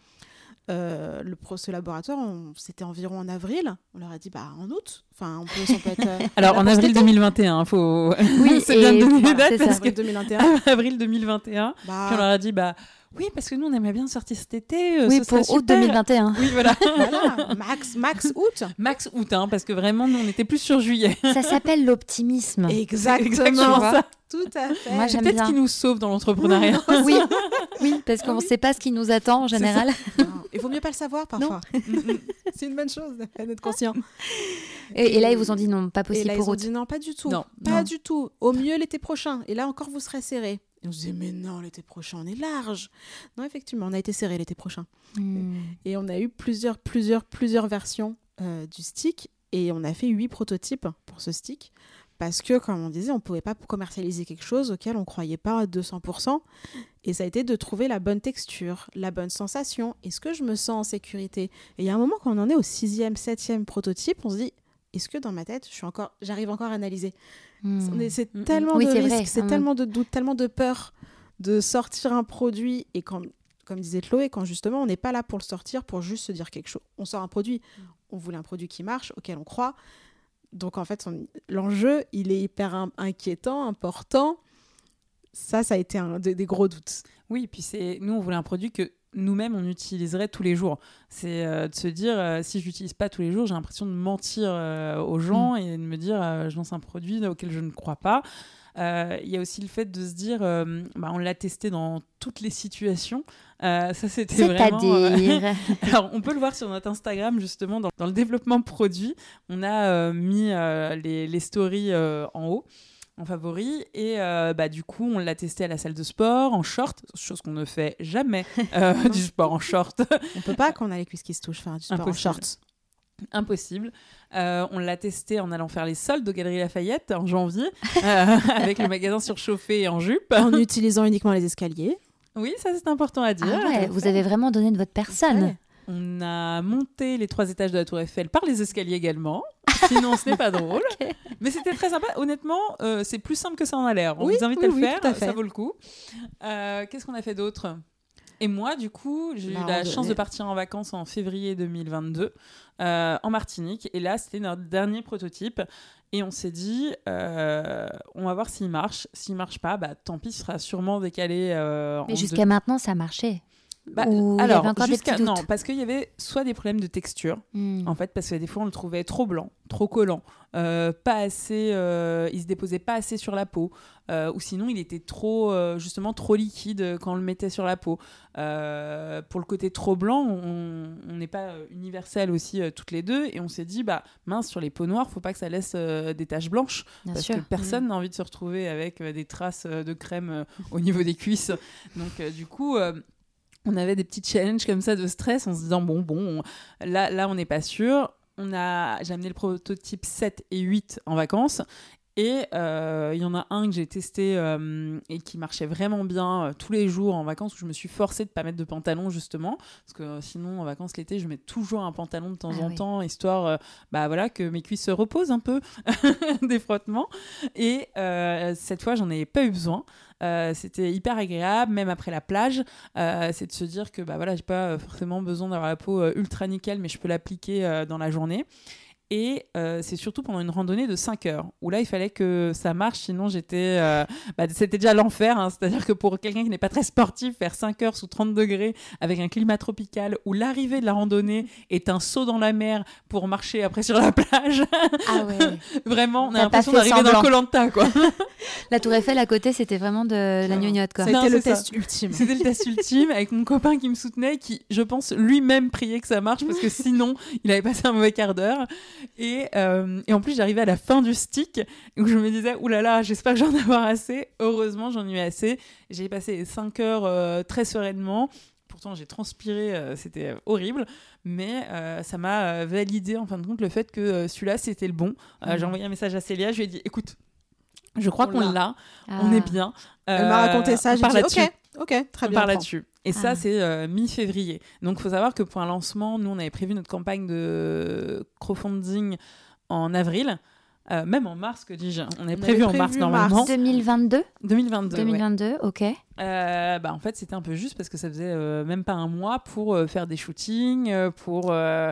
Speaker 2: Euh, le ce laboratoire, on- c'était environ en avril. On leur a dit bah en août. Enfin, on peut, on peut être. euh,
Speaker 3: Alors en avril
Speaker 2: été.
Speaker 3: 2021, il faut.
Speaker 1: Oui,
Speaker 3: c'est bien de donner
Speaker 1: voilà, ça.
Speaker 3: parce que
Speaker 2: avril 2021.
Speaker 3: avril 2021.
Speaker 2: Bah,
Speaker 3: Puis on leur a dit bah oui parce que nous on aimerait bien sortir cet été. euh,
Speaker 1: Oui,
Speaker 3: ce
Speaker 1: pour août
Speaker 3: super.
Speaker 1: 2021.
Speaker 3: Oui voilà.
Speaker 2: voilà, max, max août.
Speaker 3: Max août hein, parce que vraiment nous on était plus sur juillet.
Speaker 1: Ça s'appelle l'optimisme.
Speaker 2: Exactement.
Speaker 3: exactement ça.
Speaker 2: Tout à fait.
Speaker 1: Moi, j'aime
Speaker 3: peut-être qui nous sauve dans l'entrepreneuriat.
Speaker 1: Oui, oui, parce qu'on ne sait pas ce qui nous attend en général.
Speaker 2: Il vaut mieux pas le savoir parfois. C'est une bonne chose d'être conscient.
Speaker 1: Et, et là, ils vous ont dit non, pas
Speaker 2: Et
Speaker 1: possible
Speaker 2: là, ils
Speaker 1: pour
Speaker 2: ont
Speaker 1: août.
Speaker 2: dit non, pas du tout.
Speaker 3: Non.
Speaker 2: Pas
Speaker 1: Non.
Speaker 2: du tout. Au mieux l'été prochain. Et là encore, vous serez serré. Et on se disait, mais non, l'été prochain, on est large. Non, effectivement, on a été serré l'été prochain.
Speaker 1: Hmm.
Speaker 2: Et on a eu plusieurs, plusieurs, plusieurs versions euh, du stick. Et on a fait huit prototypes pour ce stick. Parce que, comme on disait, on ne pouvait pas commercialiser quelque chose auquel on ne croyait pas à 200%. Et ça a été de trouver la bonne texture, la bonne sensation. Est-ce que je me sens en sécurité Et il y a un moment, quand on en est au sixième, septième prototype, on se dit, est-ce que dans ma tête, je suis encore, j'arrive encore à analyser
Speaker 1: Hmm.
Speaker 2: C'est
Speaker 3: Mm, mm.
Speaker 2: tellement
Speaker 1: Oui,
Speaker 2: de risques, c'est
Speaker 1: Mm.
Speaker 2: tellement de doutes, tellement de peur de sortir un produit. Et quand, comme disait Chloé, quand justement on n'est pas là pour le sortir, pour juste se dire quelque chose. On sort un produit, on voulait un produit qui marche, auquel on croit. Donc en fait, on- l'enjeu, il est hyper in- inquiétant, important. Ça, ça a été un des, des gros doutes.
Speaker 3: Oui, puis c'est nous on voulait un produit que nous-mêmes on utiliserait tous les jours. C'est euh, de se dire euh, si je l'utilise pas tous les jours, j'ai l'impression de mentir euh, aux gens et de me dire je lance un produit auquel je ne crois pas. Il y a aussi le fait de se dire bah, on l'a testé dans toutes les situations. Ça c'était vraiment.
Speaker 1: C'est-à-dire.
Speaker 3: Alors, on peut le voir sur notre Instagram, justement, dans, dans le développement produit. On a mis les, les stories en haut, en favori. Et euh, bah, du coup, on l'a testé à la salle de sport, en short, chose qu'on ne fait jamais, euh, du sport en short.
Speaker 2: On peut pas, quand on a les cuisses qui se touchent, faire du sport en
Speaker 3: Impossible.
Speaker 2: shorts.
Speaker 3: Impossible. Euh, on l'a testé en allant faire les soldes aux Galeries Lafayette en janvier, euh, avec le magasin surchauffé et en jupe.
Speaker 2: En utilisant uniquement les escaliers.
Speaker 3: Oui, ça c'est important à dire.
Speaker 1: Ah ouais, vous avez vraiment donné de votre personne.
Speaker 2: Ouais.
Speaker 3: On a monté les trois étages de la Tour Eiffel par les escaliers également. Sinon, ce n'est pas drôle. Mais c'était très sympa. Honnêtement, euh, c'est plus simple que ça en a l'air. On
Speaker 2: Oui,
Speaker 3: vous invite
Speaker 2: oui,
Speaker 3: à le
Speaker 2: oui,
Speaker 3: faire,
Speaker 2: tout à fait.
Speaker 3: ça vaut le coup. Euh, Qu'est-ce qu'on a fait d'autre? Et moi, du coup, j'ai eu
Speaker 2: La
Speaker 3: la chance de partir en vacances en février 2022 euh, en Martinique. Et là, c'était notre dernier prototype. Et on s'est dit, euh, on va voir s'il marche. S'il marche pas, bah, tant pis, il sera sûrement décalé. euh,
Speaker 1: Mais
Speaker 3: deux-
Speaker 1: jusqu'à maintenant, ça marchait.
Speaker 3: Bah,
Speaker 1: Ou
Speaker 3: alors, jusqu'à- non, parce qu'il y avait soit des problèmes de texture,
Speaker 1: Hmm.
Speaker 3: en fait, parce que des fois on le trouvait trop blanc, trop collant, euh, pas assez, euh, il se déposait pas assez sur la peau, euh, ou sinon il était trop, euh, justement trop liquide quand on le mettait sur la peau. Pour le côté trop blanc, on n'est pas universel aussi toutes les deux, et on s'est dit bah mince sur les peaux noires, faut pas que ça laisse des taches blanches,
Speaker 1: Bien
Speaker 3: parce
Speaker 1: sûr.
Speaker 3: que personne n'a envie de se retrouver avec des traces de crème au niveau des cuisses. Donc du coup. On avait des petits challenges comme ça de stress en se disant bon bon on- là là on n'est pas sûr. On a j'ai amené le prototype 7 et 8 en vacances et euh, il y en a un que j'ai testé euh, et qui marchait vraiment bien euh, tous les jours en vacances où je me suis forcée de pas mettre de pantalon justement. Parce que sinon en vacances l'été je mets toujours un pantalon de temps
Speaker 1: Ah
Speaker 3: en
Speaker 1: oui.
Speaker 3: temps histoire bah voilà que mes cuisses se reposent un peu des frottements. Et cette fois j'en ai pas eu besoin. C'était hyper agréable même après la plage. C'est de se dire que bah voilà j'ai pas forcément besoin d'avoir la peau ultra nickel mais je peux l'appliquer dans la journée et euh, c'est surtout pendant une randonnée de 5 heures, où là, il fallait que ça marche, sinon j'étais... euh, bah, c'était déjà l'enfer, hein. c'est-à-dire que pour quelqu'un qui n'est pas très sportif, faire 5 heures sous 30 degrés avec un climat tropical, où l'arrivée de la randonnée est un saut dans la mer pour marcher après sur la plage,
Speaker 1: Ah ouais.
Speaker 3: vraiment, on a l'impression d'arriver dans. Colanta, quoi.
Speaker 1: La Tour Eiffel à côté, c'était vraiment de la gnognotte, quoi.
Speaker 2: Été le
Speaker 3: ça.
Speaker 2: test ultime.
Speaker 3: C'était le test ultime avec mon copain qui me soutenait, qui, je pense, lui-même priait que ça marche parce que sinon, il avait passé un mauvais quart d'heure. Et, euh, et en plus, j'arrivais à la fin du stick où je me disais, oulala, là là, j'espère que j'en ai avoir assez. Heureusement, j'en ai eu assez. J'ai passé 5 heures euh, très sereinement. Pourtant, j'ai transpiré, euh, c'était horrible, mais euh, ça m'a validé en fin de compte le fait que celui-là c'était le bon. Euh,
Speaker 2: Mhm.
Speaker 3: J'ai envoyé un message à Célia, je lui ai dit écoute, je crois
Speaker 2: On
Speaker 3: qu'on
Speaker 2: l'a.
Speaker 3: l'a,
Speaker 1: Ah.
Speaker 3: on est bien.
Speaker 2: Elle m'a raconté ça,
Speaker 3: on
Speaker 2: j'ai dit ok, ok, très
Speaker 3: on
Speaker 2: bien.
Speaker 3: part
Speaker 2: prends.
Speaker 3: là-dessus. Et
Speaker 1: Ah.
Speaker 3: ça, c'est euh, mi-février. Donc, il faut savoir que pour un lancement, nous, on avait prévu notre campagne de crowdfunding en avril. Euh, même en mars, que dis-je On est
Speaker 2: On
Speaker 3: prévu en mars normalement.
Speaker 2: mars.
Speaker 1: 2022
Speaker 3: 2022. ouais.
Speaker 1: 2022, ok.
Speaker 3: Euh, bah, en fait, c'était un peu juste parce que ça faisait euh, même pas un mois pour euh, faire des shootings, pour euh,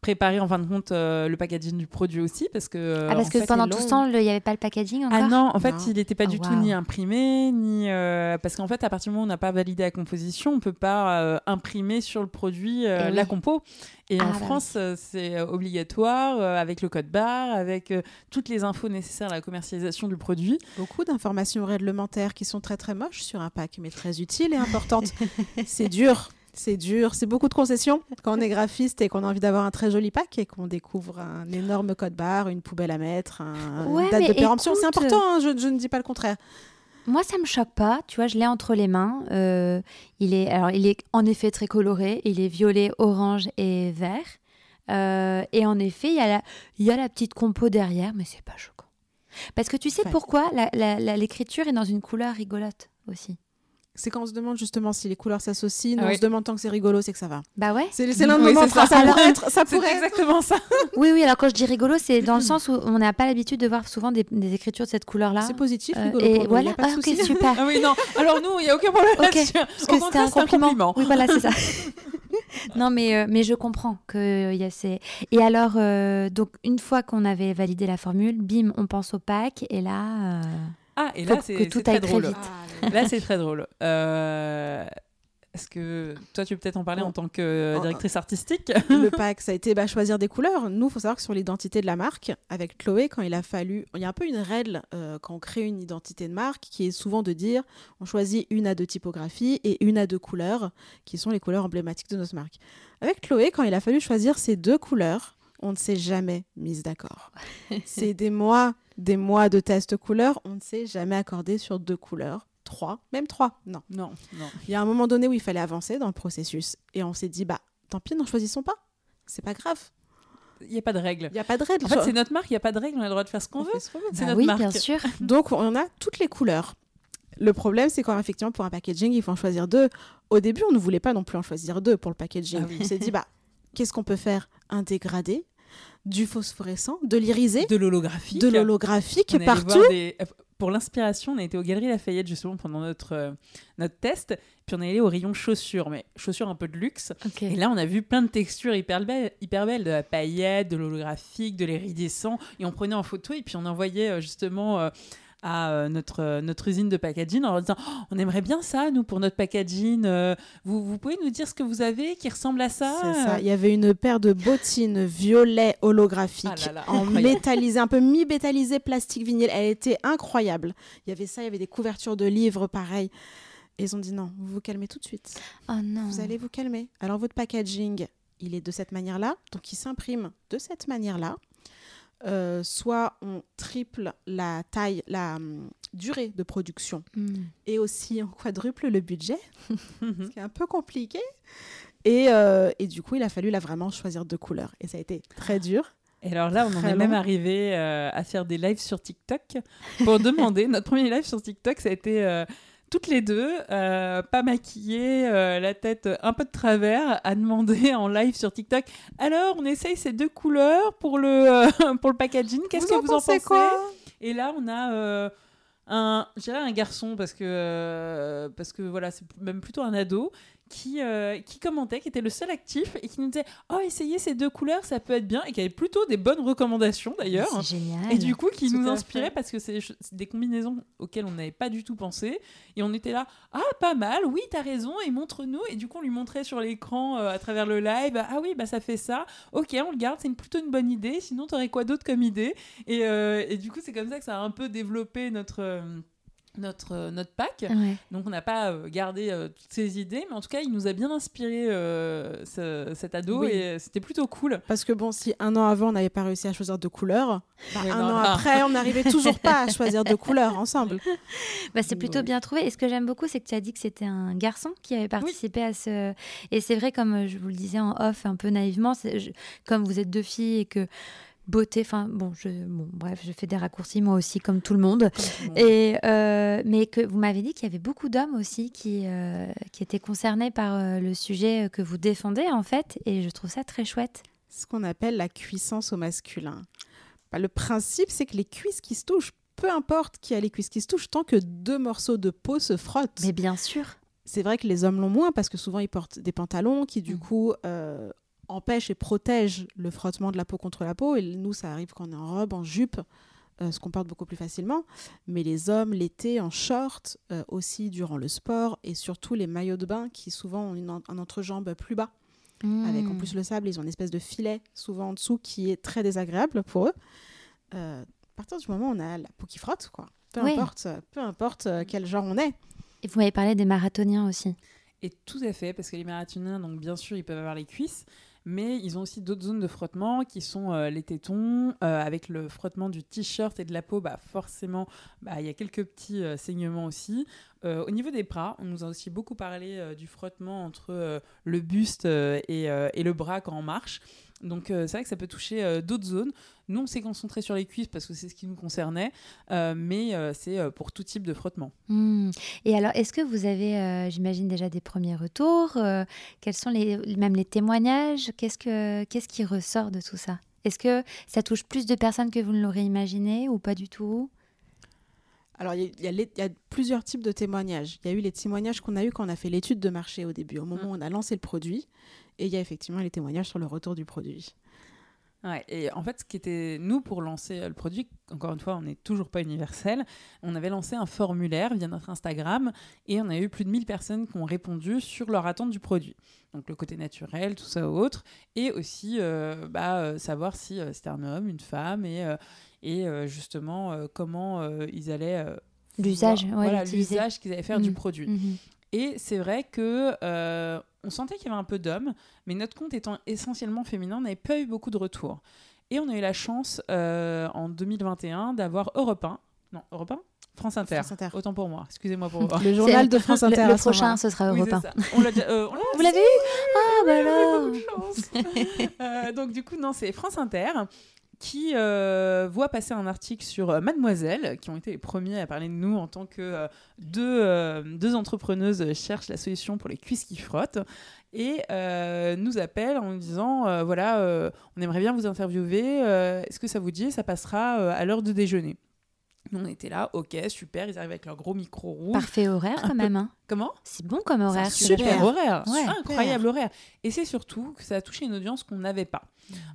Speaker 3: préparer en fin de compte euh, le packaging du produit aussi. Parce que, euh,
Speaker 1: Ah, parce que
Speaker 3: fait,
Speaker 1: pendant tout ce temps, il n'y avait pas le packaging encore
Speaker 3: Ah non, en fait,
Speaker 2: Non.
Speaker 3: il n'était pas
Speaker 1: Oh,
Speaker 3: du tout ni imprimé, ni. euh, parce qu'en fait, à partir du moment où on n'a pas validé la composition, on ne peut pas euh, imprimer sur le produit euh,
Speaker 1: Eh
Speaker 3: la
Speaker 1: oui.
Speaker 3: compo. Et
Speaker 1: Ah,
Speaker 3: en
Speaker 1: bah
Speaker 3: France, c'est obligatoire euh, avec le code barre, avec euh, toutes les infos nécessaires à la commercialisation du produit.
Speaker 2: Beaucoup d'informations réglementaires qui sont très très moches sur un pack, mais très utiles et importantes. c'est dur, c'est dur, c'est beaucoup de concessions quand on est graphiste et qu'on a envie d'avoir un très joli pack et qu'on découvre un énorme code barre, une poubelle à mettre, un,
Speaker 1: Ouais,
Speaker 2: une date de péremption. C'est important, hein, je, je ne dis pas le contraire.
Speaker 1: Moi, ça me choque pas. Tu vois, je l'ai entre les mains. Euh, il est, alors, il est en effet très coloré. Il est violet, orange et vert. Euh, et en effet, il y, a la, il y a la petite compo derrière, mais c'est pas choquant. Parce que tu sais
Speaker 2: Enfin,
Speaker 1: pourquoi l'écriture est dans une couleur rigolote aussi?
Speaker 2: C'est quand on se demande justement si les couleurs s'associent,
Speaker 3: Ah
Speaker 2: on se demande tant que c'est rigolo, c'est que ça va.
Speaker 1: Bah ouais.
Speaker 2: C'est l'un de
Speaker 3: Oui,
Speaker 2: nos
Speaker 3: c'est
Speaker 2: mantras,
Speaker 3: ça.
Speaker 2: ça,
Speaker 3: Alors,
Speaker 2: pourrait être. Ça pourrait être-
Speaker 3: exactement ça.
Speaker 1: Oui, oui. Alors quand je dis rigolo, c'est dans le sens où on n'a pas l'habitude de voir souvent des, des écritures de cette couleur-là.
Speaker 2: C'est positif,
Speaker 1: Euh,
Speaker 2: rigolo.
Speaker 1: et
Speaker 2: pour nous,
Speaker 1: voilà.
Speaker 2: y a pas de
Speaker 1: Ah, ok, super.
Speaker 3: Ah oui, non. Alors nous, il n'y a aucun problème
Speaker 1: Ok,
Speaker 3: là-dessus.
Speaker 1: Parce
Speaker 3: Au
Speaker 1: que c'était
Speaker 3: contraire,
Speaker 1: un
Speaker 3: c'est un
Speaker 1: compliment.
Speaker 3: compliment.
Speaker 1: Oui, voilà, c'est ça. non, mais, euh, mais je comprends que il y a ces. Et alors, euh, donc, une fois qu'on avait validé la formule, bim, on pense au pack. Et là.
Speaker 3: Ah, et
Speaker 1: Faut
Speaker 3: là, c'est très drôle.
Speaker 2: Ah,
Speaker 3: Là, c'est très drôle. Euh, Est-ce que toi, tu peux peut-être en parler
Speaker 2: Bon.
Speaker 3: en tant que euh,
Speaker 2: Oh,
Speaker 3: directrice artistique
Speaker 2: le pack, ça a été bah, choisir des couleurs. Nous, il faut savoir que sur l'identité de la marque, avec Chloé, quand il a fallu. Il y a un peu une règle euh, quand on crée une identité de marque qui est souvent de dire on choisit une à deux typographies et une à deux couleurs, qui sont les couleurs emblématiques de notre marque. Avec Chloé, quand il a fallu choisir ces deux couleurs, on ne s'est jamais mise d'accord. C'est des mois, des mois de tests couleurs, on ne s'est jamais accordé sur deux couleurs. Trois, même trois, non.
Speaker 3: Non, non.
Speaker 2: Il y a un moment donné où il fallait avancer dans le processus et on s'est dit bah tant pis, n'en choisissons pas. C'est pas grave.
Speaker 3: Il n'y a pas de règle.
Speaker 2: Il n'y a pas de règle.
Speaker 3: En fait, c'est notre marque, il n'y a pas de règle, on a le droit de faire ce qu'on
Speaker 2: On
Speaker 3: veut.
Speaker 2: ce.
Speaker 3: C'est
Speaker 1: bah
Speaker 3: notre
Speaker 1: oui,
Speaker 3: marque.
Speaker 1: bien sûr.
Speaker 2: Donc on a toutes les couleurs. Le problème, c'est quand effectivement pour un packaging, il faut en choisir deux. Au début, on ne voulait pas non plus en choisir deux pour le packaging.
Speaker 3: Ah oui.
Speaker 2: On s'est dit bah qu'est-ce qu'on peut faire? Un dégradé, du phosphorescent, de l'irisé,
Speaker 3: De l'holographique.
Speaker 2: de l'holographique partout.
Speaker 3: des- euh, Pour l'inspiration, on a été aux Galeries Lafayette justement pendant notre, euh, notre test. Puis on est allé au rayon chaussures, mais chaussures un peu de luxe. Et là, on a vu plein de textures hyper belles, hyper belles de la paillette, de l'holographique, de l'iridescent. Et on prenait en photo et puis on envoyait euh, justement euh, à euh, notre, euh, notre usine de packaging en leur disant Oh, On aimerait bien ça, nous, pour notre packaging. Euh, vous, vous pouvez nous dire ce que vous avez qui ressemble à ça?
Speaker 2: C'est ça. Il y avait une paire de bottines violet
Speaker 3: Ah là là,
Speaker 2: en métallisé, un peu mi-métallisé plastique vinyle. Elle était incroyable. Il y avait ça, il y avait des couvertures de livres pareil. Et ils ont dit non, vous vous calmez tout de suite.
Speaker 1: Oh non.
Speaker 2: Vous allez vous calmer. Alors votre packaging, il est de cette manière-là, donc il s'imprime de cette manière-là. Euh, soit on triple la taille, la hum, durée de production
Speaker 1: Hmm.
Speaker 2: et aussi on quadruple le budget, ce qui est un peu compliqué. Et, euh, et du coup, il a fallu là vraiment choisir deux couleurs. Et ça a été très dur.
Speaker 3: Et alors là, on en est même arrivé euh, à faire des lives sur TikTok pour demander. Notre premier live sur TikTok, ça a été toutes les deux, euh, pas maquillées, euh, la tête un peu de travers, à demander en live sur TikTok. Alors, on essaye ces deux couleurs pour le, euh, pour le packaging. Qu'est-ce que vous en pensez Et là, on a un, un garçon parce que parce que voilà, c'est même plutôt un ado qui euh, qui commentait, qui était le seul actif et qui nous disait oh essayez ces deux couleurs, ça peut être bien et qui avait plutôt des bonnes recommandations d'ailleurs.
Speaker 1: C'est génial.
Speaker 3: Et du coup, qui
Speaker 2: Tout
Speaker 3: nous inspirait
Speaker 2: fait.
Speaker 3: parce que c'est des combinaisons auxquelles on n'avait pas du tout pensé. Et on était là, ah, pas mal, oui, t'as raison, et montre-nous. Et du coup, on lui montrait sur l'écran euh, à travers le live, ah oui, bah ça fait ça. Ok, on le garde, c'est une- plutôt une bonne idée. Sinon, t'aurais quoi d'autre comme idée? Et, euh, et du coup, c'est comme ça que ça a un peu développé notre. Notre, euh, notre pack.
Speaker 1: Ouais.
Speaker 3: Donc on n'a pas euh, gardé euh, toutes ces idées, mais en tout cas il nous a bien inspiré euh, ce- cet ado
Speaker 2: Oui.
Speaker 3: et c'était plutôt cool.
Speaker 2: Parce que bon, si un an avant, on n'avait pas réussi à choisir deux couleurs, bah, un
Speaker 3: non,
Speaker 2: an après, on n'arrivait toujours pas à choisir deux couleurs ensemble.
Speaker 1: Bah, c'est plutôt bien trouvé. Et ce que j'aime beaucoup, c'est que tu as dit que c'était un garçon qui avait participé à ce. Et c'est vrai, comme je vous le disais en off, un peu naïvement, je- comme vous êtes deux filles et que beauté, enfin bon, je, bon, bref, je fais des raccourcis moi aussi, comme tout le monde. Et euh, mais que vous m'avez dit qu'il y avait beaucoup d'hommes aussi qui euh, qui étaient concernés par euh, le sujet que vous défendez en fait, et je trouve ça très chouette.
Speaker 2: Ce qu'on appelle la cuissance au masculin. bah, Le principe, c'est que les cuisses qui se touchent, peu importe qui a les cuisses qui se touchent, tant que deux morceaux de peau se frottent.
Speaker 1: Mais bien sûr.
Speaker 2: C'est vrai que les hommes l'ont moins parce que souvent ils portent des pantalons qui du
Speaker 1: Mm.
Speaker 2: coup euh, empêchent et protègent le frottement de la peau contre la peau. Et nous, ça arrive quand on est en robe, en jupe, euh, ce qu'on porte beaucoup plus facilement. Mais les hommes, l'été, en short, euh, aussi durant le sport et surtout les maillots de bain qui souvent ont une en- un entrejambe plus bas. Avec en plus le sable, ils ont une espèce de filet souvent en dessous qui est très désagréable pour eux. Euh, à partir du moment où on a la peau qui frotte, quoi. Peu
Speaker 1: Oui.
Speaker 2: importe, peu importe euh, quel genre on est.
Speaker 1: Et vous m'avez parlé des marathoniens aussi.
Speaker 3: Et tout à fait, parce que les marathoniens, donc bien sûr, ils peuvent avoir les cuisses, mais ils ont aussi d'autres zones de frottement qui sont euh, les tétons, euh, avec le frottement du t-shirt et de la peau, bah, forcément, bah, il y a quelques petits euh, saignements aussi. Au niveau des bras, on nous a aussi beaucoup parlé du frottement entre le buste et, et le bras quand on marche. Donc euh, c'est vrai que ça peut toucher euh, d'autres zones. Nous, on s'est concentré sur les cuisses parce que c'est ce qui nous concernait, euh, mais c'est pour tout type de frottement.
Speaker 1: Hmm. Et alors, est-ce que vous avez, j'imagine déjà des premiers retours Quels sont les, même les témoignages? Qu'est-ce que, qu'est-ce qui ressort de tout ça? Est-ce que ça touche plus de personnes que vous ne l'aurez imaginé ou pas du tout?
Speaker 2: Alors, il y, a- y y plusieurs types de témoignages. Il y a eu les témoignages qu'on a eu quand on a fait l'étude de marché au début, au moment
Speaker 3: Mm.
Speaker 2: où on a lancé le produit. Et il y a effectivement les témoignages sur le retour du produit.
Speaker 3: Ouais, et en fait, ce qui était, nous, pour lancer euh, le produit, encore une fois, on n'est toujours pas universel, on avait lancé un formulaire via notre Instagram et on a eu plus de 1000 personnes qui ont répondu sur leur attente du produit. Donc le côté naturel, tout ça autre, et aussi euh, bah, euh, savoir si euh, c'était un homme, une femme, et, et justement comment ils allaient...
Speaker 1: L'usage, ouais,
Speaker 3: voilà, l'usage qu'ils allaient faire du
Speaker 1: Mhm.
Speaker 3: produit.
Speaker 1: Mhm.
Speaker 3: Et c'est vrai que euh, on sentait qu'il y avait un peu d'hommes, mais notre compte étant essentiellement féminin, on n'avait pas eu beaucoup de retours. Et on a eu la chance euh, en 2021 d'avoir Europe 1, non Europe 1 France Inter.
Speaker 2: France Inter.
Speaker 3: Autant pour moi, excusez-moi pour.
Speaker 2: Le journal de France Inter.
Speaker 1: Le, prochain, ce sera Europe
Speaker 3: c'est
Speaker 1: 1.
Speaker 3: ça. On euh, on
Speaker 1: Vous l'avez eu Ah, bah alors.
Speaker 3: Euh, donc du coup, non, c'est France Inter qui euh, voit passer un article sur euh, Mademoiselle, qui ont été les premiers à parler de nous en tant que euh, deux, euh, deux entrepreneuses cherchent la solution pour les cuisses qui frottent, et nous appellent en nous disant, voilà, on aimerait bien vous interviewer, est-ce que ça vous dit, ça passera à l'heure de déjeuner? Nous, on était là, ok, super, ils arrivent avec leur gros micro rouge.
Speaker 1: Parfait horaire quand même. hein.
Speaker 3: Comment?
Speaker 1: C'est bon comme horaire.
Speaker 2: super
Speaker 3: horaire,
Speaker 1: Ouais.
Speaker 3: incroyable horaire. Et c'est surtout que ça a touché une audience qu'on n'avait pas.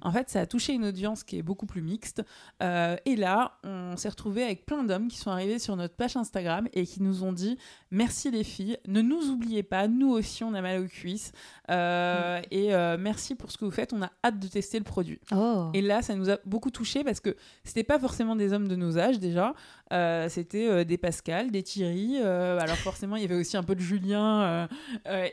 Speaker 3: En fait, ça a touché une audience qui est beaucoup plus mixte. Euh, et là, on s'est retrouvé avec plein d'hommes qui sont arrivés sur notre page Instagram et qui nous ont dit merci les filles, ne nous oubliez pas, nous aussi on a mal aux cuisses Euh, et euh, merci pour ce que vous faites. On a hâte de tester le produit.
Speaker 1: Oh.
Speaker 3: Et là, ça nous a beaucoup touché parce que c'était pas forcément des hommes de nos âges déjà. Euh, c'était euh, des Pascal, des Thierry. euh, alors forcément, il y avait aussi un peu de Julien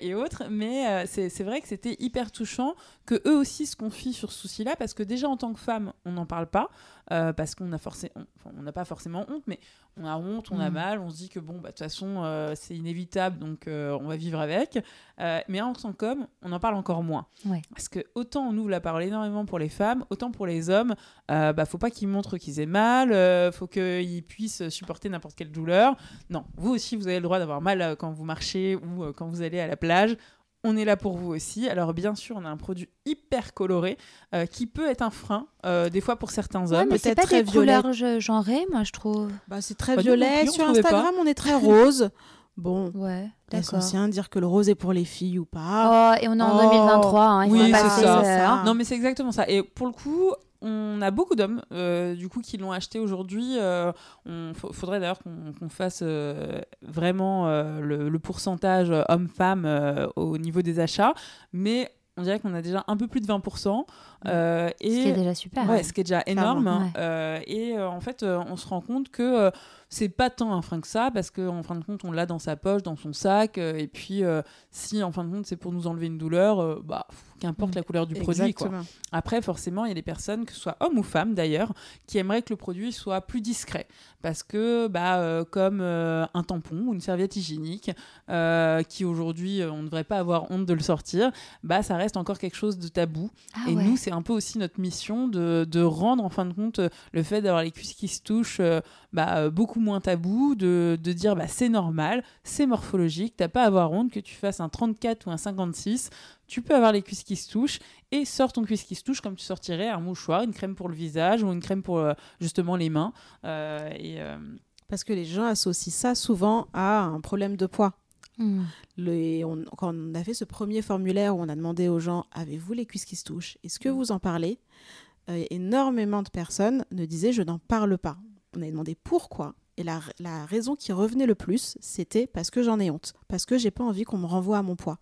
Speaker 3: et autres. Mais c'est c'est vrai que c'était hyper touchant que eux aussi se confient sur ce souci-là parce que déjà en tant que femme, on n'en parle pas euh, parce qu'on a forcé- on- enfin, on n'a pas forcément honte, mais on a honte, on a
Speaker 1: Mm.
Speaker 3: mal, on se dit que bon, bah, de toute façon, euh, c'est inévitable, donc euh, on va vivre avec. Mais en tant qu'homme, on en parle encore moins.
Speaker 1: Ouais.
Speaker 3: Parce que autant on ouvre la parole énormément pour les femmes, autant pour les hommes, euh, bah, faut pas qu'ils montrent qu'ils aient mal, faut qu'ils puissent supporter n'importe quelle douleur. Non, vous aussi, vous avez le droit d'avoir mal quand vous marchez ou quand vous allez à la plage. On est là pour vous aussi. Alors bien sûr, on a un produit hyper coloré euh, qui peut être un frein euh, des fois pour certains
Speaker 1: Ouais,
Speaker 3: hommes.
Speaker 1: mais c'est
Speaker 2: peut-être
Speaker 1: pas
Speaker 2: très
Speaker 1: des
Speaker 2: violet.
Speaker 1: couleurs ge- genrées, moi je trouve.
Speaker 2: Bah, c'est très violet.
Speaker 3: plus,
Speaker 2: Sur. Instagram, on est très rose. Bon,
Speaker 1: Ouais,
Speaker 2: est-ce
Speaker 1: d'accord.
Speaker 2: ancien dire que le rose est pour les filles ou pas
Speaker 1: Oh, et on est en
Speaker 2: Oh.
Speaker 1: 2023, hein, il
Speaker 3: Oui, c'est ça.
Speaker 1: faire.
Speaker 3: Non, mais c'est exactement ça. Et pour le coup, on a beaucoup d'hommes, euh, du coup, qui l'ont acheté aujourd'hui. Euh, on fa- faudrait d'ailleurs qu'on fasse euh, vraiment euh, le, le pourcentage homme-femme euh, au niveau des achats. Mais on dirait qu'on a déjà un peu plus de 20%. euh,
Speaker 1: Ce qui
Speaker 3: et
Speaker 1: est déjà super.
Speaker 3: Ouais, ce qui est déjà énorme.
Speaker 1: Ouais.
Speaker 3: Euh, et euh, en fait, euh, on se rend compte que euh, c'est pas tant un frein que ça, parce qu'en fin de compte, on l'a dans sa poche, dans son sac. euh, et puis, euh, si en fin de compte, c'est pour nous enlever une douleur, euh, bah, qu'importe
Speaker 1: Mm.
Speaker 3: la couleur du produit. Quoi. Après, forcément, il y a des personnes, que ce soit hommes ou femmes d'ailleurs, qui aimeraient que le produit soit plus discret. Parce que, bah, comme un tampon ou une serviette hygiénique, qui aujourd'hui, on ne devrait pas avoir honte de le sortir, bah, ça reste encore quelque chose de tabou.
Speaker 1: Ah
Speaker 3: et
Speaker 1: ouais.
Speaker 3: nous, c'est c'est un peu aussi notre mission de, de, rendre en fin de compte le fait d'avoir les cuisses qui se touchent bah, beaucoup moins tabou, de, de dire bah, c'est normal, c'est morphologique, t'as pas à avoir honte que tu fasses un 34 ou un 56 tu peux avoir les cuisses qui se touchent et sors ton cuisse qui se touche comme tu sortirais un mouchoir, une crème pour le visage ou une crème pour justement les mains. et,
Speaker 2: Parce que les gens associent ça souvent à un problème de poids.
Speaker 1: Hmm.
Speaker 2: Le, on, quand on a fait ce premier formulaire où on a demandé aux gens avez-vous les cuisses qui se touchent? Est-ce que vous en parlez? Euh, Énormément de personnes ne disaient je n'en parle pas. On a demandé pourquoi. Et la, la, raison qui revenait le plus, c'était parce que j'en ai honte, parce que j'ai pas envie qu'on me renvoie à mon poids.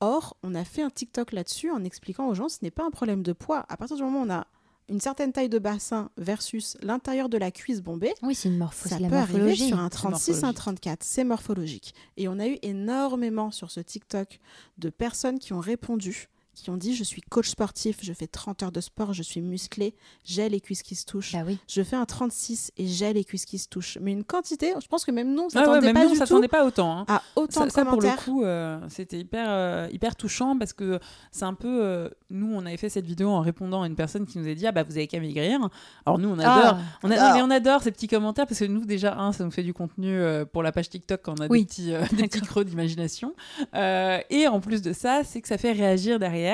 Speaker 2: Or, on a fait un TikTok là-dessus en expliquant aux gens ce n'est pas un problème de poids. À partir du moment où on a une certaine taille de bassin versus l'intérieur de la cuisse bombée,
Speaker 1: oui, c'est une
Speaker 2: ça peut arriver
Speaker 1: morphologie.
Speaker 2: sur un 36, un 34. C'est morphologique. Et on a eu énormément sur ce TikTok de personnes qui ont répondu qui ont dit je suis coach sportif, je fais 30 heures de sport, je suis musclé, j'ai les cuisses qui se touchent.
Speaker 1: Bah oui.
Speaker 2: Je fais un 36 et j'ai les cuisses qui se touchent. Mais une quantité, je pense que même nous, on
Speaker 3: Ah ouais, même
Speaker 2: pas
Speaker 3: nous, on
Speaker 2: du tout
Speaker 3: s'attendait pas autant. hein.
Speaker 2: à autant
Speaker 3: Ça,
Speaker 2: de
Speaker 3: ça, pour le coup, euh, c'était hyper, euh, hyper touchant parce que c'est un peu. euh, nous, on avait fait cette vidéo en répondant à une personne qui nous a dit Ah bah vous avez qu'à maigrir. Alors nous, on adore.
Speaker 1: Ah,
Speaker 3: On, a- non, mais on adore ces petits commentaires parce que nous, déjà, un, ça nous fait du contenu euh, pour la page TikTok quand on a
Speaker 1: Oui.
Speaker 3: des petits, euh, des petits creux d'imagination. Euh, et en plus de ça, c'est que ça fait réagir derrière.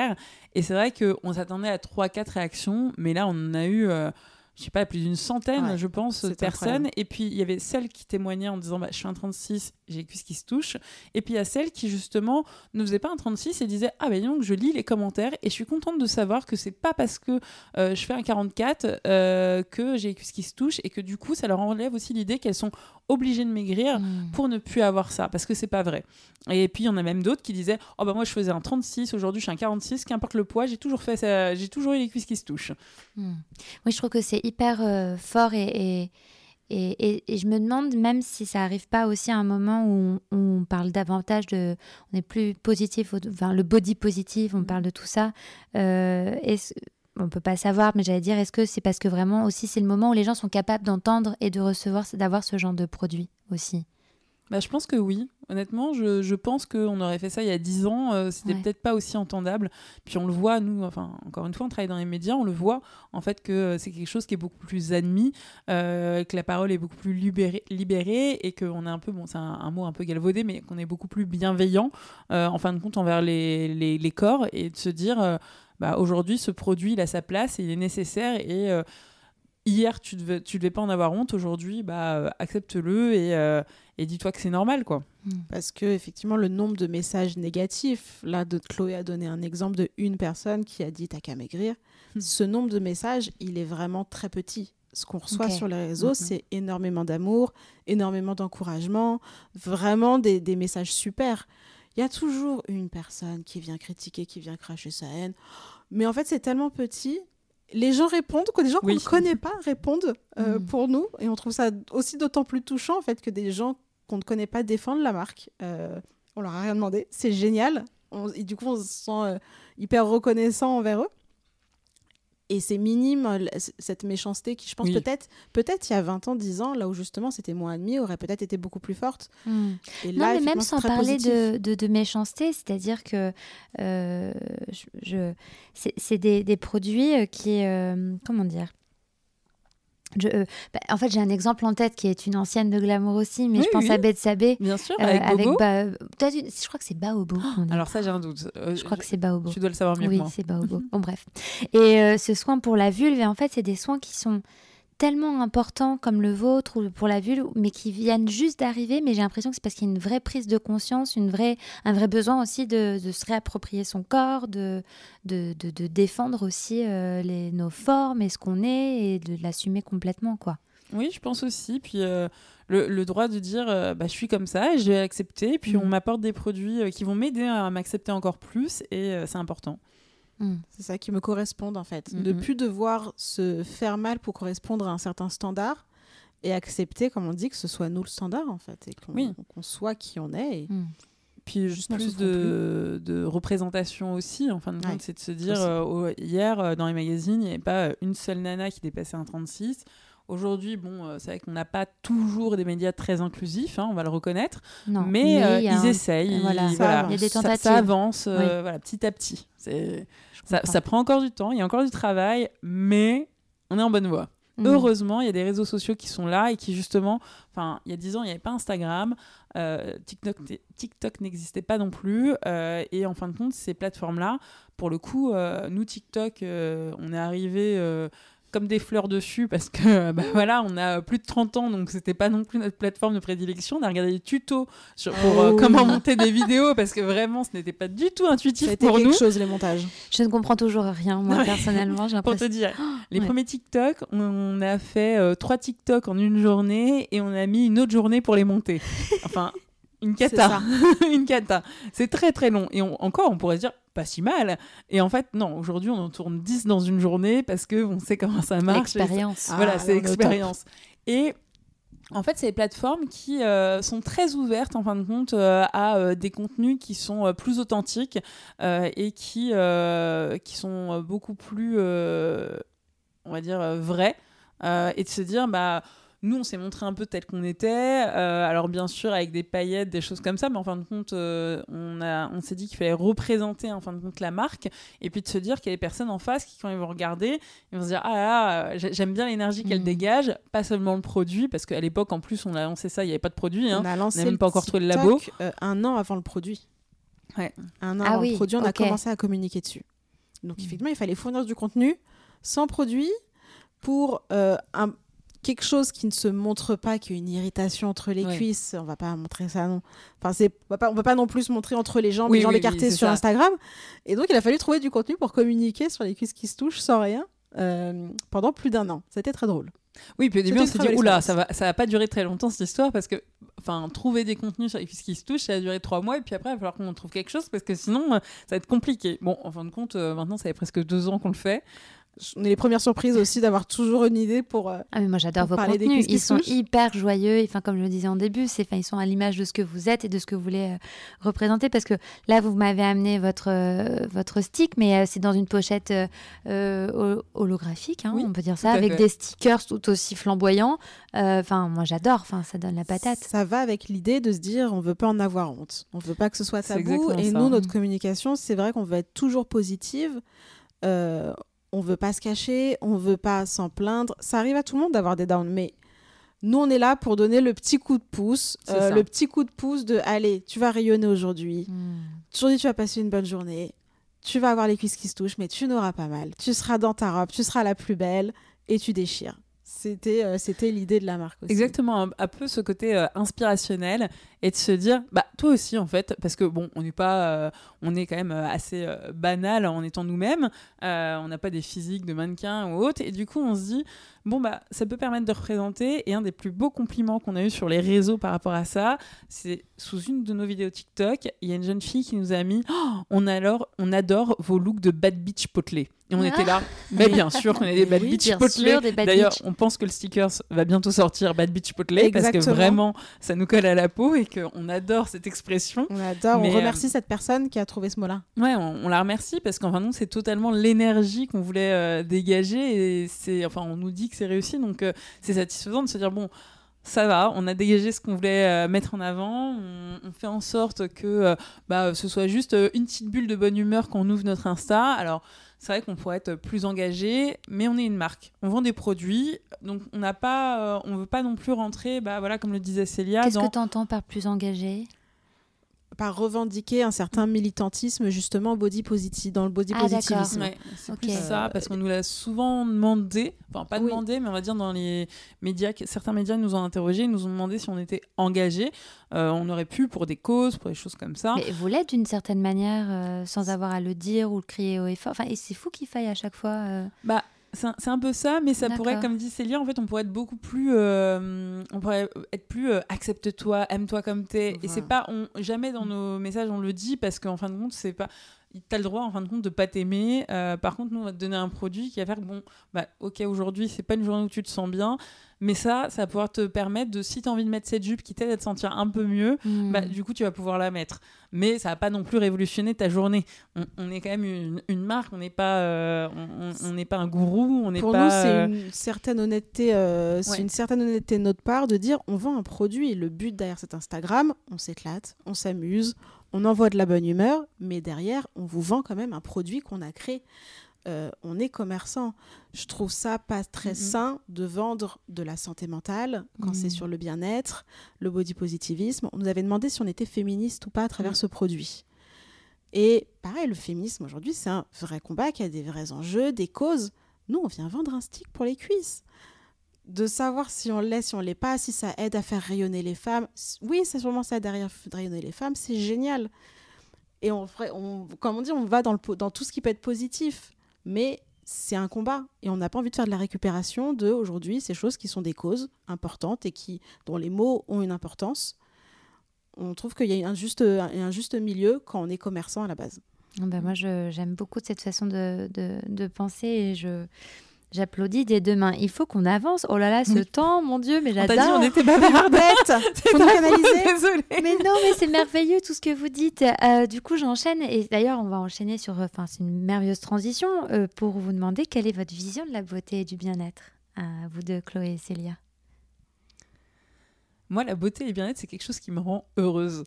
Speaker 3: Et c'est vrai qu'on s'attendait à 3-4 réactions, mais là, on en a eu. euh, je sais pas, plus d'une centaine,
Speaker 2: Ouais,
Speaker 3: je pense, de personnes.
Speaker 2: incroyable.
Speaker 3: Et puis, il y avait celle qui témoignait en disant bah, Je suis un 36, j'ai les cuisses qui se touchent. Et puis, il y a celle qui, justement, ne faisait pas un 36 et disait Ah, ben donc, je lis les commentaires et je suis contente de savoir que c'est pas parce que euh, je fais un 44 euh, que j'ai les cuisses qui se touchent et que, du coup, ça leur enlève aussi l'idée qu'elles sont obligées de maigrir
Speaker 1: hmm.
Speaker 3: pour ne plus avoir ça, parce que c'est pas vrai. Et puis, il y en a même d'autres qui disaient Oh, bah, moi, je faisais un 36, aujourd'hui, je suis un 46, qu'importe le poids, j'ai toujours fait ça, j'ai toujours eu les cuisses qui se touchent.
Speaker 1: Hmm. Oui, je trouve que c'est hyper euh, fort et, et, et, et- et je me demande même si ça arrive pas aussi à un moment où on, où on parle davantage de, on est plus positif, enfin le body positif, on parle de tout ça. Euh, est-ce- on peut pas savoir, mais j'allais dire, est-ce que c'est parce que vraiment aussi c'est le moment où les gens sont capables d'entendre et de recevoir, d'avoir ce genre de produit aussi?
Speaker 3: Bah, je pense que oui. Honnêtement, je, je pense qu'on aurait fait ça il y a 10 ans. euh, C'était
Speaker 1: Ouais.
Speaker 3: peut-être pas aussi entendable. Puis on le voit, nous, enfin, encore une fois, on travaille dans les médias, on le voit, en fait, que euh, c'est quelque chose qui est beaucoup plus admis, euh, que la parole est beaucoup plus libérée, libérée et qu'on est un peu, bon, c'est un, un mot un peu galvaudé, mais qu'on est beaucoup plus bienveillant, euh, en fin de compte, envers les, les, les corps et de se dire, bah, aujourd'hui, ce produit, il a sa place et il est nécessaire et. Hier, tu devais, tu devais pas en avoir honte. Aujourd'hui, bah, euh, accepte-le et, euh, et dis-toi que c'est normal, quoi.
Speaker 2: Parce que effectivement, le nombre de messages négatifs, là, de Chloé a donné un exemple de une personne qui a dit t'as qu'à maigrir.
Speaker 3: Hmm.
Speaker 2: Ce nombre de messages, il est vraiment très petit. Ce qu'on reçoit sur les réseaux,
Speaker 3: Mhm.
Speaker 2: c'est énormément d'amour, énormément d'encouragement, vraiment des, des messages super. Il y a toujours une personne qui vient critiquer, qui vient cracher sa haine. Mais en fait, c'est tellement petit. Les gens répondent, que des gens
Speaker 3: Oui.
Speaker 2: qu'on ne connaît pas répondent euh,
Speaker 1: Mhm.
Speaker 2: pour nous. Et on trouve ça aussi d'autant plus touchant en fait que des gens qu'on ne connaît pas défendent la marque. Euh, on leur a rien demandé. C'est génial. On- et du coup, on se sent euh, hyper reconnaissant envers eux. Et c'est minime, cette méchanceté qui, je pense,
Speaker 3: Oui.
Speaker 2: peut-être, peut-être il y a 20 ans, 10 ans, là où justement c'était moins admis, aurait peut-être été beaucoup plus forte.
Speaker 1: Hmm.
Speaker 2: Et
Speaker 1: Non,
Speaker 2: là,
Speaker 1: mais même sans parler de, de, de méchanceté, c'est-à-dire que euh, je, je- c'est c'est des, des produits euh, qui, euh, comment dire je, euh, bah, en fait, j'ai un exemple en tête qui est une ancienne de Glamour aussi, mais
Speaker 3: Oui,
Speaker 1: je pense
Speaker 3: oui.
Speaker 1: à Beth Sabé.
Speaker 3: Bien sûr,
Speaker 1: euh,
Speaker 3: avec Bobo.
Speaker 1: Une- je crois que c'est Baobo.
Speaker 3: Alors ça, j'ai un doute. Euh,
Speaker 1: je crois que c'est Baobo.
Speaker 3: Tu dois le savoir mieux
Speaker 1: Oui,
Speaker 3: que moi.
Speaker 1: c'est Baobo. bon, bref. Et euh, ce soin pour la vulve, en fait, c'est des soins qui sont tellement importants comme le vôtre ou pour la vulve, mais qui viennent juste d'arriver. Mais j'ai l'impression que c'est parce qu'il y a une vraie prise de conscience, une vraie, un vrai besoin aussi de, de se réapproprier son corps, de, de, de, de défendre aussi euh, les, nos formes et ce qu'on est et de l'assumer complètement, quoi.
Speaker 3: Oui, je pense aussi. Puis euh, le, le droit de dire euh, bah, je suis comme ça je vais accepter. Puis
Speaker 1: Mhm.
Speaker 3: on m'apporte des produits euh, qui vont m'aider à m'accepter encore plus et c'est important.
Speaker 1: Mm.
Speaker 2: C'est ça qui me correspond en fait. De
Speaker 3: Mhm.
Speaker 2: plus devoir se faire mal pour correspondre à un certain standard et accepter, comme on dit, que ce soit nous le standard en fait et qu'on
Speaker 3: Oui.
Speaker 2: qu'on soit qui on est. et-
Speaker 1: Mm.
Speaker 3: Puis
Speaker 2: Juste
Speaker 3: plus de, de représentation aussi, en fin de compte,
Speaker 2: Ouais,
Speaker 3: c'est de se dire, euh, hier, euh, dans les magazines, il n'y avait pas euh, une seule nana qui dépassait un 36. Aujourd'hui, bon, euh, c'est vrai qu'on n'a pas toujours des médias très inclusifs, hein, on va le reconnaître,
Speaker 1: Non,
Speaker 3: mais, euh, ils
Speaker 1: un-
Speaker 3: essayent.
Speaker 1: voilà.
Speaker 3: ils- voilà.
Speaker 1: Il y a des
Speaker 3: ça-
Speaker 1: tentatives.
Speaker 3: Ça, avance euh,
Speaker 1: Oui.
Speaker 3: voilà, petit à petit. Ça, ça prend encore du temps, il y a encore du travail, mais on est en bonne voie.
Speaker 1: Mm.
Speaker 3: Heureusement, il y a des réseaux sociaux qui sont là et qui justement, enfin, il y a 10 ans, il n'y avait pas Instagram, euh, TikTok, TikTok n'existait pas non plus, et en fin de compte, ces plateformes-là, pour le coup, nous TikTok, on est arrivé comme des fleurs dessus parce que bah, voilà, on a plus de 30 ans, donc c'était pas non plus notre plateforme de prédilection. On a regardé des tutos sur, pour euh,
Speaker 2: Oh.
Speaker 3: comment monter des vidéos parce que vraiment, ce n'était pas du tout intuitif
Speaker 2: Ça
Speaker 3: pour
Speaker 2: quelque
Speaker 3: nous.
Speaker 2: chose, les montages.
Speaker 1: Je ne comprends toujours rien, moi,
Speaker 3: Ouais.
Speaker 1: personnellement. J'ai
Speaker 3: Pour te dire, les
Speaker 1: ouais.
Speaker 3: premiers TikTok, on a fait euh, trois TikTok en une journée et on a mis une autre journée pour les monter. Enfin, une cata. une cata. C'est très très long. Et on- encore, on pourrait se dire, pas si mal. Et en fait, non, aujourd'hui, on en tourne 10 dans une journée parce qu'on sait comment ça marche.
Speaker 1: L'expérience.
Speaker 2: Ah,
Speaker 3: voilà,
Speaker 2: ouais,
Speaker 3: c'est l'expérience. Et en fait, c'est des plateformes qui euh, sont très ouvertes, en fin de compte, euh, à euh, des contenus qui sont euh, plus authentiques euh, et qui, euh, qui sont beaucoup plus, euh, on va dire, euh, vrais. Euh, et de se dire, bah. Nous, on s'est montré un peu tel qu'on était. euh, alors, bien sûr, avec des paillettes, des choses comme ça, mais en fin de compte, euh, on, a- on s'est dit qu'il fallait représenter, en fin de compte, la marque. Et puis de se dire qu'il y a des personnes en face qui, quand ils vont regarder, ils vont se dire ah là, là, j'ai- j'aime bien l'énergie qu'elle
Speaker 1: Mhm.
Speaker 3: dégage pas seulement le produit parce qu'à l'époque en plus on a lancé ça il n'y avait pas de produit hein.
Speaker 2: On a lancé
Speaker 3: même
Speaker 2: le
Speaker 3: pas encore trouvé le labo.
Speaker 2: Euh, un an avant le produit.
Speaker 3: Ouais.
Speaker 2: Un an
Speaker 1: Ah
Speaker 2: avant
Speaker 1: oui,
Speaker 2: le produit, on a commencé à communiquer dessus. Donc effectivement, il fallait fournir du contenu sans produit pour euh, un- quelque chose qui ne se montre pas, qui est une irritation entre les
Speaker 3: Ouais.
Speaker 2: cuisses. On va pas montrer ça, non. Enfin, c'est, on va pas, on va pas non plus montrer entre les jambes,
Speaker 3: Oui,
Speaker 2: les jambes
Speaker 3: oui,
Speaker 2: écartées sur
Speaker 3: ça.
Speaker 2: Instagram. Et donc, il a fallu trouver du contenu pour communiquer sur les cuisses qui se touchent sans rien. euh, pendant plus d'un an. C'était très drôle.
Speaker 3: Oui, puis au début on s'est dit oula ça va ça va pas durer très longtemps cette histoire parce que enfin trouver des contenus sur les cuisses qui se touchent ça a duré trois mois et puis après il va falloir qu'on trouve quelque chose parce que sinon euh, ça va être compliqué. Bon en fin de compte euh, maintenant ça fait presque deux ans qu'on le fait.
Speaker 2: On est les premières surprises aussi d'avoir toujours une idée pour. euh,
Speaker 1: Ah mais moi j'adore vos
Speaker 2: parler des
Speaker 1: contenus, ils sont
Speaker 2: touchent.
Speaker 1: hyper joyeux, enfin comme je le disais en début, c'est enfin ils sont à l'image de ce que vous êtes et de ce que vous voulez euh, représenter parce que là vous m'avez amené votre euh, votre stick mais euh, c'est dans une pochette hol- holographique, hein,
Speaker 3: Oui,
Speaker 1: on peut dire ça, avec
Speaker 3: fait.
Speaker 1: des stickers tout aussi flamboyants. Euh, Enfin moi j'adore, enfin ça donne la patate.
Speaker 2: Ça va avec l'idée de se dire on veut pas en avoir honte. On veut pas que ce soit tabou. Et
Speaker 3: ça.
Speaker 2: nous, notre
Speaker 1: Mm.
Speaker 2: communication, c'est vrai qu'on veut être toujours positive. Euh, on veut pas se cacher, on veut pas s'en plaindre. Ça arrive à tout le monde d'avoir des downs, mais nous, on est là pour donner le petit coup de pouce, euh, le petit coup de pouce de allez, tu vas rayonner aujourd'hui.
Speaker 1: Hmm.
Speaker 2: Aujourd'hui, tu vas passer une bonne journée. Tu vas avoir les cuisses qui se touchent, mais tu n'auras pas mal. Tu seras dans ta robe, tu seras la plus belle et tu déchires. C'était euh, c'était l'idée de la marque aussi.
Speaker 3: Exactement, un, un peu ce côté euh, inspirationnel et de se dire, bah toi aussi en fait, parce que bon, on n'est pas, euh, on est quand même euh, assez euh, banal en étant nous-mêmes, on n'a pas des physiques de mannequins ou autres, et du coup on se dit, bon bah ça peut permettre de représenter, et un des plus beaux compliments qu'on a eu sur les réseaux par rapport à ça, c'est sous une de nos vidéos TikTok, il y a une jeune fille qui nous a mis, Oh, on, alors, on adore vos looks de bad bitch potelé. Et on
Speaker 1: Ah.
Speaker 3: était là, mais bien sûr qu'on est des bad
Speaker 2: Oui,
Speaker 3: bitch potelés. D'ailleurs, on pense que le stickers va bientôt sortir Bad Bitch Potelé parce que vraiment ça nous colle à la peau et qu'on adore cette expression.
Speaker 2: On adore, on
Speaker 3: euh,
Speaker 2: remercie cette personne qui a trouvé ce mot-là.
Speaker 3: Ouais, on, on la remercie parce qu'en fin de compte, c'est totalement l'énergie qu'on voulait euh, dégager et c'est, enfin, on nous dit que c'est réussi donc euh, c'est satisfaisant de se dire bon. Ça va, on a dégagé ce qu'on voulait euh, mettre en avant. On, on fait en sorte que euh, bah, ce soit juste euh, une petite bulle de bonne humeur quand on ouvre notre Insta. Alors, c'est vrai qu'on pourrait être plus engagé, mais on est une marque. On vend des produits, donc on n'a pas, euh, on veut pas non plus rentrer, bah voilà, comme le disait Célia,
Speaker 1: Qu'est-ce
Speaker 3: dans
Speaker 1: que tu entends par plus engagé?
Speaker 2: Par revendiquer un certain militantisme, justement, body positive, dans le body
Speaker 1: Ah,
Speaker 2: positivisme.
Speaker 3: Ouais, c'est plus ça, parce qu'on nous l'a souvent demandé, enfin pas
Speaker 2: Oui.
Speaker 3: demandé, mais on va dire dans les médias, que- certains médias nous ont interrogés, ils nous ont demandé si on était engagés. Euh, on aurait pu pour des causes, pour des choses comme ça.
Speaker 1: Mais vous l'êtes d'une certaine manière euh, sans avoir à le dire ou le crier au effort. Enfin, et c'est fou qu'il faille à chaque fois. euh,
Speaker 3: Bah, c'est un, peu ça, mais ça pourrait, comme dit Célia, en fait, on pourrait être beaucoup plus, euh, on pourrait être plus euh, accepte-toi, aime-toi comme t'es. Et c'est pas, on, jamais dans nos messages on le dit parce qu'en fin de compte, c'est pas, t'as le droit en fin de compte de pas t'aimer. Euh, par contre, nous, on va te donner un produit qui va faire que bon, bah, ok, aujourd'hui, c'est pas une journée où tu te sens bien, Mais ça, ça va pouvoir te permettre de, si tu as envie de mettre cette jupe qui t'aide à te sentir un peu mieux,
Speaker 1: Hmm.
Speaker 3: bah, du coup, tu vas pouvoir la mettre. Mais ça va pas non plus révolutionner ta journée. On, on est quand même une, une marque, on n'est pas, euh, on- n'est pas un gourou, on n'est
Speaker 2: Pour
Speaker 3: pas.
Speaker 2: nous, c'est
Speaker 3: euh,
Speaker 2: une certaine honnêteté, euh, c'est
Speaker 3: Ouais.
Speaker 2: une certaine honnêteté de notre part de dire on vend un produit. Le but derrière cet Instagram, on s'éclate, on s'amuse, on envoie de la bonne humeur, mais derrière, on vous vend quand même un produit qu'on a créé. Euh, on est commerçant. Je trouve ça pas très sain de vendre de la santé mentale quand c'est sur le bien-être, le body positivisme. On nous avait demandé si on était féministe ou pas à travers
Speaker 3: Mhm.
Speaker 2: ce produit. Et pareil, le féminisme aujourd'hui, c'est un vrai combat qui a des vrais enjeux, des causes. Nous, on vient vendre un stick pour les cuisses. De savoir si on l'est, si on l'est pas, si ça aide à faire rayonner les femmes. Oui, c'est sûrement ça derrière rayonner les femmes, c'est génial. Et on, comme on dit, on va dans, le, po- dans tout ce qui peut être positif. Mais c'est un combat. Et on n'a pas envie de faire de la récupération de, aujourd'hui, ces choses qui sont des causes importantes et qui, dont les mots ont une importance. On trouve qu'il y a un juste, un juste milieu quand on est commerçant à la base.
Speaker 1: Bah, moi, j'aime beaucoup cette façon de, de, de penser et je j'applaudis des deux mains. Il faut qu'on avance. Oh là là, ce
Speaker 3: Oui.
Speaker 1: temps, mon Dieu, mais
Speaker 3: on t'a dit,
Speaker 1: j'adore.
Speaker 3: on était ta faute,
Speaker 2: canaliser.
Speaker 3: Désolée.
Speaker 1: Mais non, mais c'est merveilleux tout ce que vous dites. Euh, du coup, j'enchaîne. Et d'ailleurs, on va enchaîner sur. Enfin, c'est une merveilleuse transition euh, pour vous demander quelle est votre vision de la beauté et du bien-être. À vous deux, Chloé et Célia.
Speaker 3: Moi, la beauté et le bien-être, c'est quelque chose qui me rend heureuse.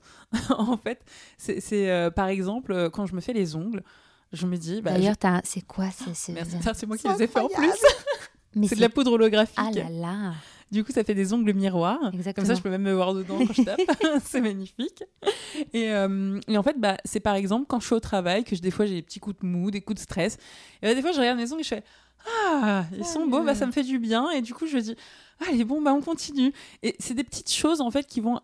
Speaker 3: en fait, c'est euh, par exemple euh, quand je me fais les ongles, je me dis. Bah,
Speaker 1: D'ailleurs, t'as- c'est quoi c'est, c'est-
Speaker 3: je- moi qui les ai fait en plus. C'est de la poudre holographique.
Speaker 1: Ah là là.
Speaker 3: Du coup, ça fait des ongles miroirs.
Speaker 1: Exactement.
Speaker 3: Comme ça, je peux même me voir dedans quand je tape. c'est magnifique. Et, euh, et en fait, bah, c'est par exemple quand je suis au travail que je- des fois j'ai des petits coups de mou, des coups de stress. Et bah, des fois, je regarde mes ongles et je fais Ah, ils sont beaux, bah, ça me fait du bien. Et du coup, je dis Allez, bon, bah, on continue. Et c'est des petites choses en fait qui vont.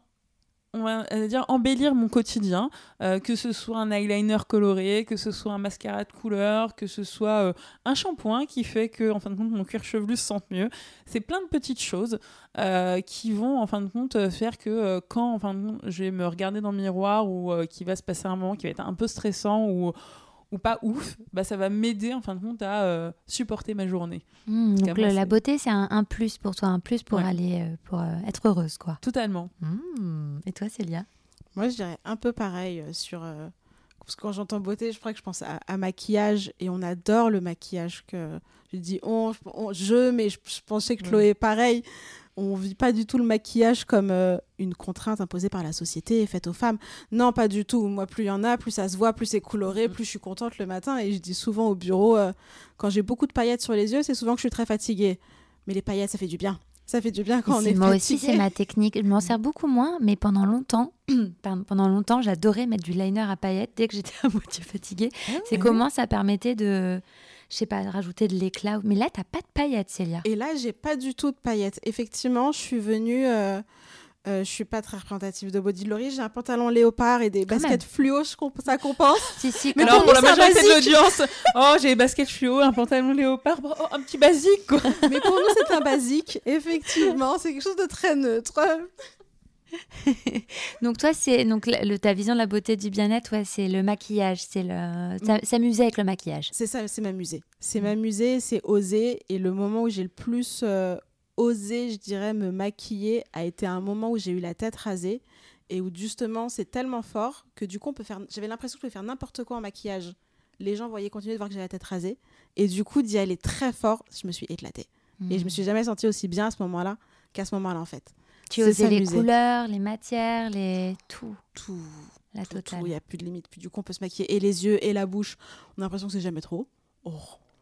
Speaker 3: On va euh, dire embellir mon quotidien, euh, que ce soit un eyeliner coloré, que ce soit un mascara de couleur, que ce soit euh, un shampoing qui fait que, en fin de compte, mon cuir chevelu se sente mieux. C'est plein de petites choses qui vont en fin de compte faire que quand en fin de compte, je vais me regarder dans le miroir ou qu'il va se passer un moment qui va être un peu stressant ou, ou pas ouf, bah, ça va m'aider en fin de compte à euh, supporter ma journée.
Speaker 1: Hmm, donc le- la beauté, c'est un, un plus pour toi, un plus pour
Speaker 3: Ouais.
Speaker 1: aller, euh, pour euh, être heureuse, quoi.
Speaker 3: Totalement.
Speaker 1: Hmm. Et toi, Célia?
Speaker 2: Moi, je dirais un peu pareil sur. euh, parce que quand j'entends beauté, je crois que je pense à, à maquillage et on adore le maquillage. que Je dis on, on- je, mais je, je pensais que. Chloé pareil. On vit pas du tout le maquillage comme euh, une contrainte imposée par la société et faite aux femmes. Non, pas du tout. Moi, plus il y en a, plus ça se voit, plus c'est coloré,
Speaker 3: Mm.
Speaker 2: plus je suis contente le matin. Et je dis souvent au bureau, euh, quand j'ai beaucoup de paillettes sur les yeux, c'est souvent que je suis très fatiguée. Mais les paillettes, ça fait du bien. Ça fait du bien quand on est
Speaker 1: Moi
Speaker 2: fatigué.
Speaker 1: aussi, c'est ma technique. Je m'en sers beaucoup moins, mais pendant longtemps, pardon, pendant longtemps, j'adorais mettre du liner à paillettes dès que j'étais à moitié fatiguée. c'est comment ça permettait de, je sais pas, rajouter de l'éclat. Mais là, t'as pas de paillettes, Célia.
Speaker 2: Et là, j'ai pas du tout de paillettes. Effectivement, je suis venue. euh, euh, je suis pas très représentative de Body Glory. J'ai un pantalon léopard et des
Speaker 1: Quand
Speaker 2: baskets fluo, je comp- ça compense.
Speaker 1: Si, si,
Speaker 2: Mais
Speaker 3: Alors
Speaker 2: pour nous,
Speaker 3: la majorité de
Speaker 2: basique.
Speaker 3: l'audience, oh j'ai des baskets fluo, un pantalon léopard, oh, un petit basique quoi.
Speaker 2: Mais pour nous, c'est un basique. Effectivement, c'est quelque chose de très neutre.
Speaker 1: Donc toi, c'est donc le, ta vision de la beauté du bien-être, ouais, c'est le maquillage, c'est le s'a- s'amuser avec le maquillage.
Speaker 2: C'est ça, c'est m'amuser. C'est
Speaker 1: Mm.
Speaker 2: m'amuser, c'est oser. Et le moment où j'ai le plus euh, osé, je dirais, me maquiller a été un moment où j'ai eu la tête rasée et où justement c'est tellement fort que du coup on peut faire. J'avais l'impression que je pouvais faire n'importe quoi en maquillage. Les gens voyaient continuer de voir que j'avais la tête rasée et du coup d'y aller très fort, je me suis éclatée. Et je me
Speaker 1: Hmm.
Speaker 2: suis jamais sentie aussi bien à ce moment-là qu'à ce moment-là en fait.
Speaker 1: Tu osais les couleurs, les matières, les tout,
Speaker 2: Tout,
Speaker 1: la
Speaker 2: tout,
Speaker 1: totale.
Speaker 2: il n'y a plus de limite. Puis du coup on peut se maquiller et les yeux et la bouche. On a l'impression que c'est jamais trop. Oh,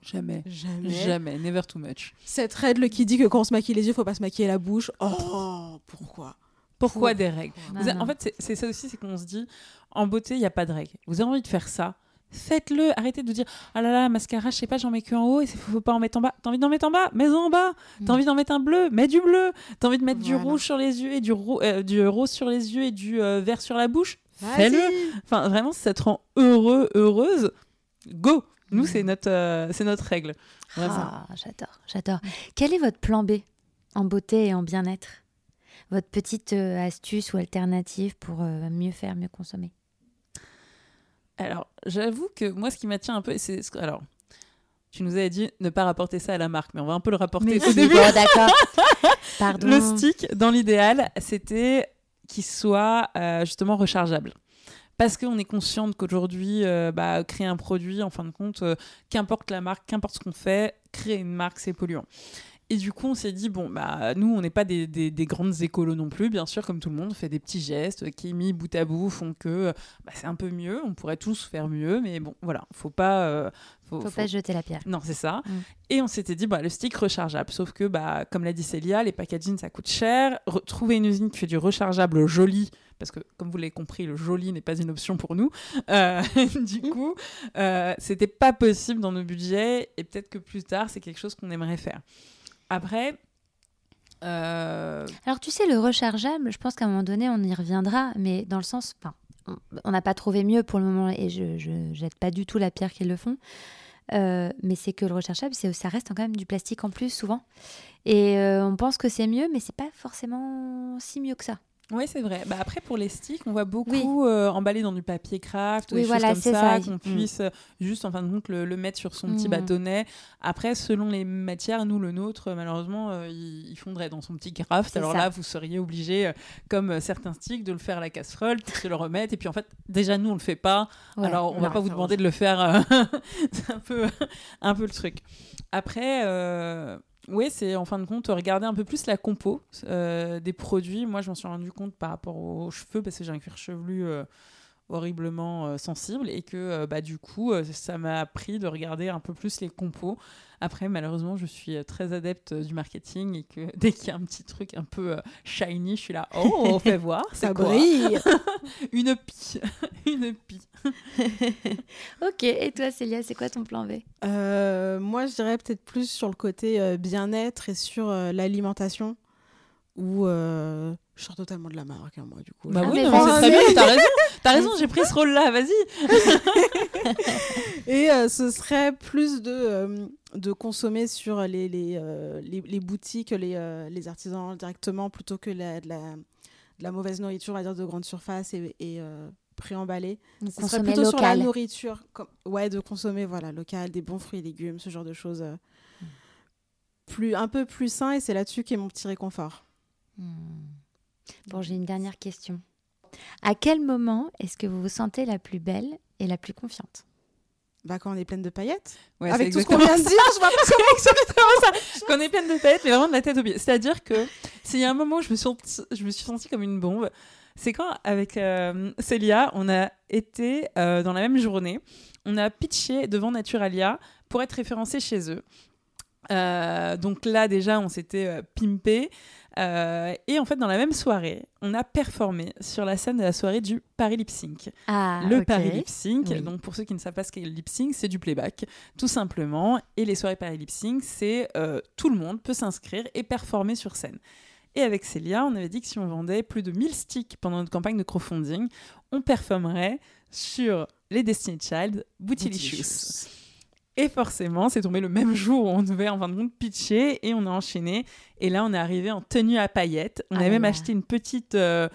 Speaker 3: Jamais.
Speaker 2: jamais.
Speaker 3: Jamais, never too much.
Speaker 2: Cette règle qui dit que quand on se maquille les yeux, faut pas se maquiller la bouche. Oh, pourquoi?
Speaker 3: Pourquoi des règles? Avez-. En fait, c'est- c'est ça aussi, c'est qu'on se dit, en beauté, il n'y a pas de règles. Vous avez envie de faire ça, faites-le. Arrêtez de vous dire, ah là là, mascara, je sais pas, j'en mets que en haut et il faut, faut pas en mettre en bas. T'as envie d'en mettre en bas? Mets-en en bas. T'as
Speaker 1: Mm.
Speaker 3: envie d'en mettre un bleu? Mets du bleu. T'as envie de mettre du rouge sur les yeux et du, ro- euh, du rose sur les yeux et du euh, vert sur la bouche? Fais-le. Enfin, vraiment, si ça te rend heureux, heureuse, go Nous,
Speaker 1: Mm.
Speaker 3: c'est notre, euh, c'est notre règle.
Speaker 1: Ah, j'adore, j'adore. Quel est votre plan B en beauté et en bien-être? Votre petite euh, astuce ou alternative pour euh, mieux faire, mieux consommer?
Speaker 3: Alors, j'avoue que moi, ce qui m'attire un peu, c'est. ce que- Alors, tu nous avais dit ne pas rapporter ça à la marque, mais on va un peu le rapporter
Speaker 1: Mais
Speaker 3: au début.
Speaker 1: bon, d'accord. Pardon.
Speaker 3: Le stick, dans l'idéal, c'était qu'il soit euh, justement rechargeable. Parce qu'on est consciente qu'aujourd'hui, euh, bah, créer un produit, en fin de compte, euh, qu'importe la marque, qu'importe ce qu'on fait, créer une marque, c'est polluant. Et du coup, on s'est dit, bon, bah, nous, on n'est pas des, des- des grandes écolos non plus, bien sûr, comme tout le monde, on fait des petits gestes qui, mis bout à bout, font que bah, c'est un peu mieux, on pourrait tous faire mieux, mais bon, voilà, faut pas... euh,
Speaker 1: Faut pas se jeter la pierre.
Speaker 3: non, c'est ça.
Speaker 1: Mm.
Speaker 3: Et on s'était dit, bah, le stick rechargeable. Sauf que, bah, comme l'a dit Célia, les packaging, ça coûte cher. Trouver une usine qui fait du rechargeable joli, parce que, comme vous l'avez compris, le joli n'est pas une option pour nous. Euh, du coup, euh, c'était pas possible dans nos budgets. Et peut-être que plus tard, c'est quelque chose qu'on aimerait faire. Après, euh,
Speaker 1: Alors tu sais, le rechargeable, je pense qu'à un moment donné, on y reviendra, mais dans le sens, on- n'a pas trouvé mieux pour le moment, et je, je jette pas du tout la pierre qu'ils le font. Euh, mais c'est que le rechargeable, ça reste quand même du plastique en plus souvent. Et euh, on pense que c'est mieux, mais c'est pas forcément si mieux que ça.
Speaker 3: Oui, c'est vrai. Bah, après, pour les sticks, on voit beaucoup
Speaker 1: Oui.
Speaker 3: euh, emballés dans du papier craft, ou
Speaker 1: Oui,
Speaker 3: des
Speaker 1: voilà,
Speaker 3: choses comme ça,
Speaker 1: ça.
Speaker 3: qu'on
Speaker 1: Mm.
Speaker 3: puisse euh, juste, en fin de compte, le, le mettre sur son petit
Speaker 1: Mm.
Speaker 3: bâtonnet. Après, selon les matières, nous, le nôtre, malheureusement, euh, il, il fondrait dans son petit craft. Alors
Speaker 1: ça.
Speaker 3: là, vous seriez obligé, euh, comme certains sticks, de le faire à la casserole, de le remettre. Et puis, en fait, déjà, nous, on le fait pas.
Speaker 1: Ouais.
Speaker 3: Alors, on va
Speaker 2: Non,
Speaker 3: pas vous demander de le faire. c'est un peu, un peu le truc. Après, oui, c'est en fin de compte regarder un peu plus la compo euh, des produits. Moi, je m'en suis rendu compte par rapport aux cheveux parce que j'ai un cuir chevelu euh, horriblement euh, sensible et que euh, bah, du coup, euh, ça m'a appris de regarder un peu plus les compos. Après, malheureusement, je suis très adepte du marketing et que dès qu'il y a un petit truc un peu euh, shiny, je suis là, oh, fais voir,
Speaker 2: Ça
Speaker 3: c'est quoi
Speaker 2: brille.
Speaker 3: Une pie, une pie.
Speaker 1: ok, et toi Célia, c'est quoi ton plan B?
Speaker 2: Euh, moi, je dirais peut-être plus sur le côté euh, bien-être et sur euh, l'alimentation, où euh, je sors totalement de la marque, hein, moi, du coup.
Speaker 3: Bah
Speaker 1: Ah,
Speaker 3: oui, c'est très bien, t'as raison. T'as raison, j'ai pris ce rôle-là, vas-y.
Speaker 2: Et euh, ce serait plus de, euh, de consommer sur les, les, euh, les, les boutiques, les, les artisans directement, plutôt que la, de, la, de la mauvaise nourriture, on va dire, de grande surface et, et préemballée.
Speaker 1: Donc,
Speaker 2: Ce serait plutôt sur la
Speaker 1: local.
Speaker 2: nourriture. Comme... Ouais, de consommer, voilà, local, des bons fruits et légumes, ce genre de choses. euh, plus, un peu plus sain, et c'est là-dessus qu'est mon petit réconfort.
Speaker 1: Hmm. Bon, j'ai une dernière question. À quel moment est-ce que vous vous sentez la plus belle et la plus confiante?
Speaker 2: Bah, quand on est pleine de paillettes.
Speaker 3: Ouais,
Speaker 2: Avec tout ce qu'on vient de dire, je vois pas comment.
Speaker 3: Exactement ça. Qu'on est pleine de paillettes, mais vraiment de la tête aux pieds. C'est-à-dire que s'il y a un moment où je me suis, sentie- je me suis sentie comme une bombe, c'est quand, avec euh, Célia, on a été euh, dans la même journée, on a pitché devant Naturalia pour être référencé chez eux. Euh, donc là, déjà, on s'était euh, pimpé. Euh, et en fait, dans la même soirée, on a performé sur la scène de la soirée du Paris Lip Sync
Speaker 1: Ah,
Speaker 3: le. Paris Lip Sync.
Speaker 1: Oui.
Speaker 3: Donc pour ceux qui ne savent pas ce qu'est le lip sync, c'est du playback, tout simplement. Et les soirées Paris Lip Sync, c'est euh, tout le monde peut s'inscrire et performer sur scène. Et avec Célia, on avait dit que si on vendait plus de 1000 sticks pendant notre campagne de crowdfunding, on performerait sur les Destiny Child Bootylicious. Et forcément, c'est tombé le même jour où on devait en fin de compte pitcher et on a enchaîné. Et là, on est arrivé en tenue à paillettes. On
Speaker 1: Ah
Speaker 3: avait
Speaker 1: là
Speaker 3: même acheté une petite, euh,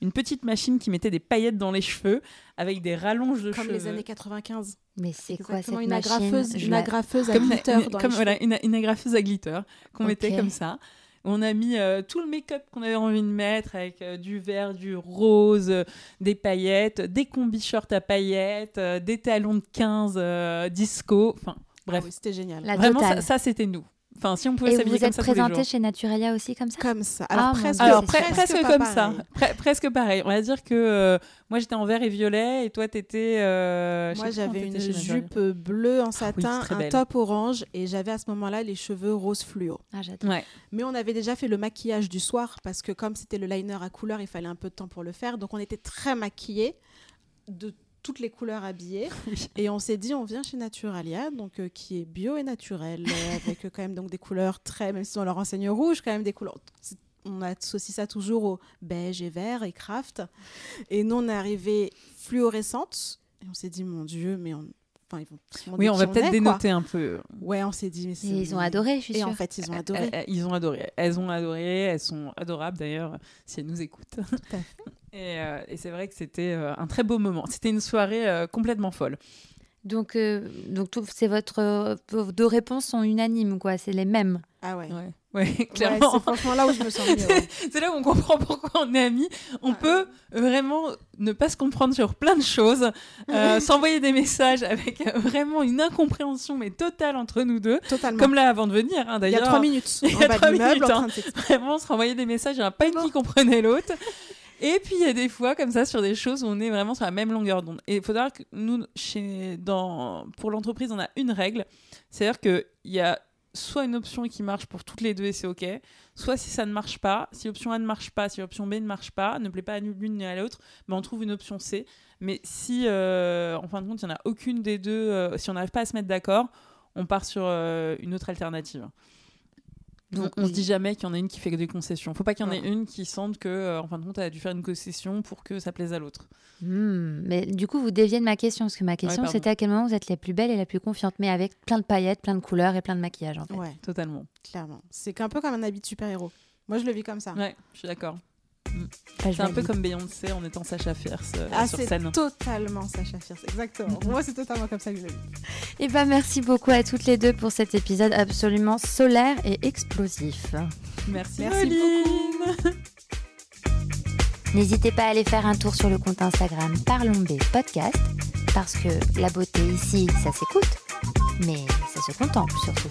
Speaker 3: une petite machine qui mettait des paillettes dans les cheveux avec des rallonges de
Speaker 2: Comme
Speaker 3: cheveux.
Speaker 2: les années 95.
Speaker 1: Mais c'est quoi cette
Speaker 2: une
Speaker 1: machine?
Speaker 2: agrafeuse, une agrafeuse à
Speaker 3: comme,
Speaker 2: glitter
Speaker 3: une,
Speaker 2: dans
Speaker 3: comme,
Speaker 2: les
Speaker 3: voilà,
Speaker 2: cheveux.
Speaker 3: une, une agrafeuse à glitter qu'on mettait comme ça. On a mis euh, tout le make-up qu'on avait envie de mettre avec euh, du vert, du rose, euh, des paillettes, des combis shorts à paillettes, euh, des talons de 15 euh, disco. Enfin, bref.
Speaker 2: Ah oui, c'était génial.
Speaker 1: La
Speaker 3: Vraiment,
Speaker 1: totale.
Speaker 3: ça, ça, c'était nous. Enfin, si on pouvait
Speaker 1: Et vous
Speaker 3: s'habiller
Speaker 1: vous
Speaker 3: comme
Speaker 1: êtes
Speaker 3: ça tous les
Speaker 1: présenté chez Naturalia aussi comme ça?
Speaker 2: Comme ça.
Speaker 1: Ah,
Speaker 2: Alors presque,
Speaker 3: Alors, pre- comme ça. Pre- presque pareil. On va dire que euh, moi, j'étais en vert et violet et toi, t'étais... euh,
Speaker 2: Moi, j'avais une jupe bleue en satin,
Speaker 3: très
Speaker 2: un
Speaker 3: belle.
Speaker 2: top orange et j'avais à ce moment-là les cheveux rose fluo.
Speaker 1: Ah, j'adore.
Speaker 3: Ouais.
Speaker 2: Mais on avait déjà fait le maquillage du soir parce que comme c'était le liner à couleur, il fallait un peu de temps pour le faire. Donc on était très maquillés de toutes les couleurs habillées. Et on s'est dit on vient chez Naturalia donc euh, qui est bio et naturel euh, avec euh, quand même donc des couleurs très même si on leur enseigne rouge quand même des couleurs on associe ça toujours au beige et vert et craft. Et nous on est arrivé fluorescente et on s'est dit mon dieu mais on enfin ils vont se demander
Speaker 3: Oui, on va peut-être
Speaker 2: quoi.
Speaker 3: dénoter un peu.
Speaker 2: Ouais, on s'est dit mais c'est-
Speaker 1: Et ils ont adoré, je suis
Speaker 2: Et
Speaker 1: sûre.
Speaker 2: en fait, ils ont adoré.
Speaker 3: Elles- elles- ils ont adoré. Elles ont adoré. Elles sont adorables d'ailleurs, si elles nous écoutent.
Speaker 2: à fait.
Speaker 3: Et, euh, et c'est vrai que c'était euh, un très beau moment. C'était une soirée euh, complètement folle.
Speaker 1: Donc, euh, donc c'est votre, euh, vos deux réponses sont unanimes, quoi. C'est les mêmes.
Speaker 2: Ah ouais.
Speaker 3: Ouais. Ouais,
Speaker 2: Ouais,
Speaker 3: clairement.
Speaker 2: c'est franchement là où je me sens mieux. ouais.
Speaker 3: c'est là où on comprend pourquoi on est amis. On peut vraiment ne pas se comprendre sur plein de choses, euh, s'envoyer des messages avec euh, vraiment une incompréhension mais totale entre nous deux.
Speaker 2: Totalement.
Speaker 3: Comme là avant de venir, hein,
Speaker 2: il y a
Speaker 3: d'ailleurs.
Speaker 2: trois minutes.
Speaker 3: Il y a trois minutes,
Speaker 2: en
Speaker 3: hein.
Speaker 2: train de s'expliquer.
Speaker 3: Vraiment, on se renvoyait des messages, il n'y en a pas une qui comprenait l'autre. Et puis il y a des fois comme ça sur des choses où on est vraiment sur la même longueur d'onde. Et il faut savoir que nous, chez, dans, pour l'entreprise, on a une règle, c'est-à-dire qu'il y a soit une option qui marche pour toutes les deux et c'est ok, soit si ça ne marche pas, si option A ne marche pas, si option B ne marche pas, ne plaît pas à l'une ni à l'autre, ben on trouve une option C. Mais si euh, en fin de compte il n'y en a aucune des deux, euh, si on n'arrive pas à se mettre d'accord, on part sur euh, une autre alternative. Donc, on, on se dit jamais qu'il y en a une qui fait des concessions. Faut pas qu'il y en ait une qui sente que, euh, en fin de compte, elle a dû faire une concession pour que ça plaise à l'autre.
Speaker 1: Hmm, mais du coup, vous déviez de ma question, parce que ma question, c'était à quel moment vous êtes la plus belle et la plus confiante, mais avec plein de paillettes, plein de couleurs et plein de maquillage, en fait.
Speaker 2: Ouais,
Speaker 3: Totalement.
Speaker 2: clairement. C'est un peu comme un habit de super-héros. Moi, je le vis comme ça.
Speaker 3: Ouais, je suis d'accord. C'est un peu comme Beyoncé en étant Sacha Fierce euh,
Speaker 2: Ah,
Speaker 3: sur
Speaker 2: c'est
Speaker 3: scène.
Speaker 2: totalement Sacha Fierce, exactement. Pour moi, c'est totalement comme ça que je le vis.
Speaker 1: Eh ben, merci beaucoup à toutes les deux pour cet épisode absolument solaire et explosif.
Speaker 3: Merci,
Speaker 2: Merci
Speaker 3: Pauline.
Speaker 1: N'hésitez pas à aller faire un tour sur le compte Instagram Parlons B Podcast, parce que la beauté ici, ça s'écoute, mais ça se contemple surtout.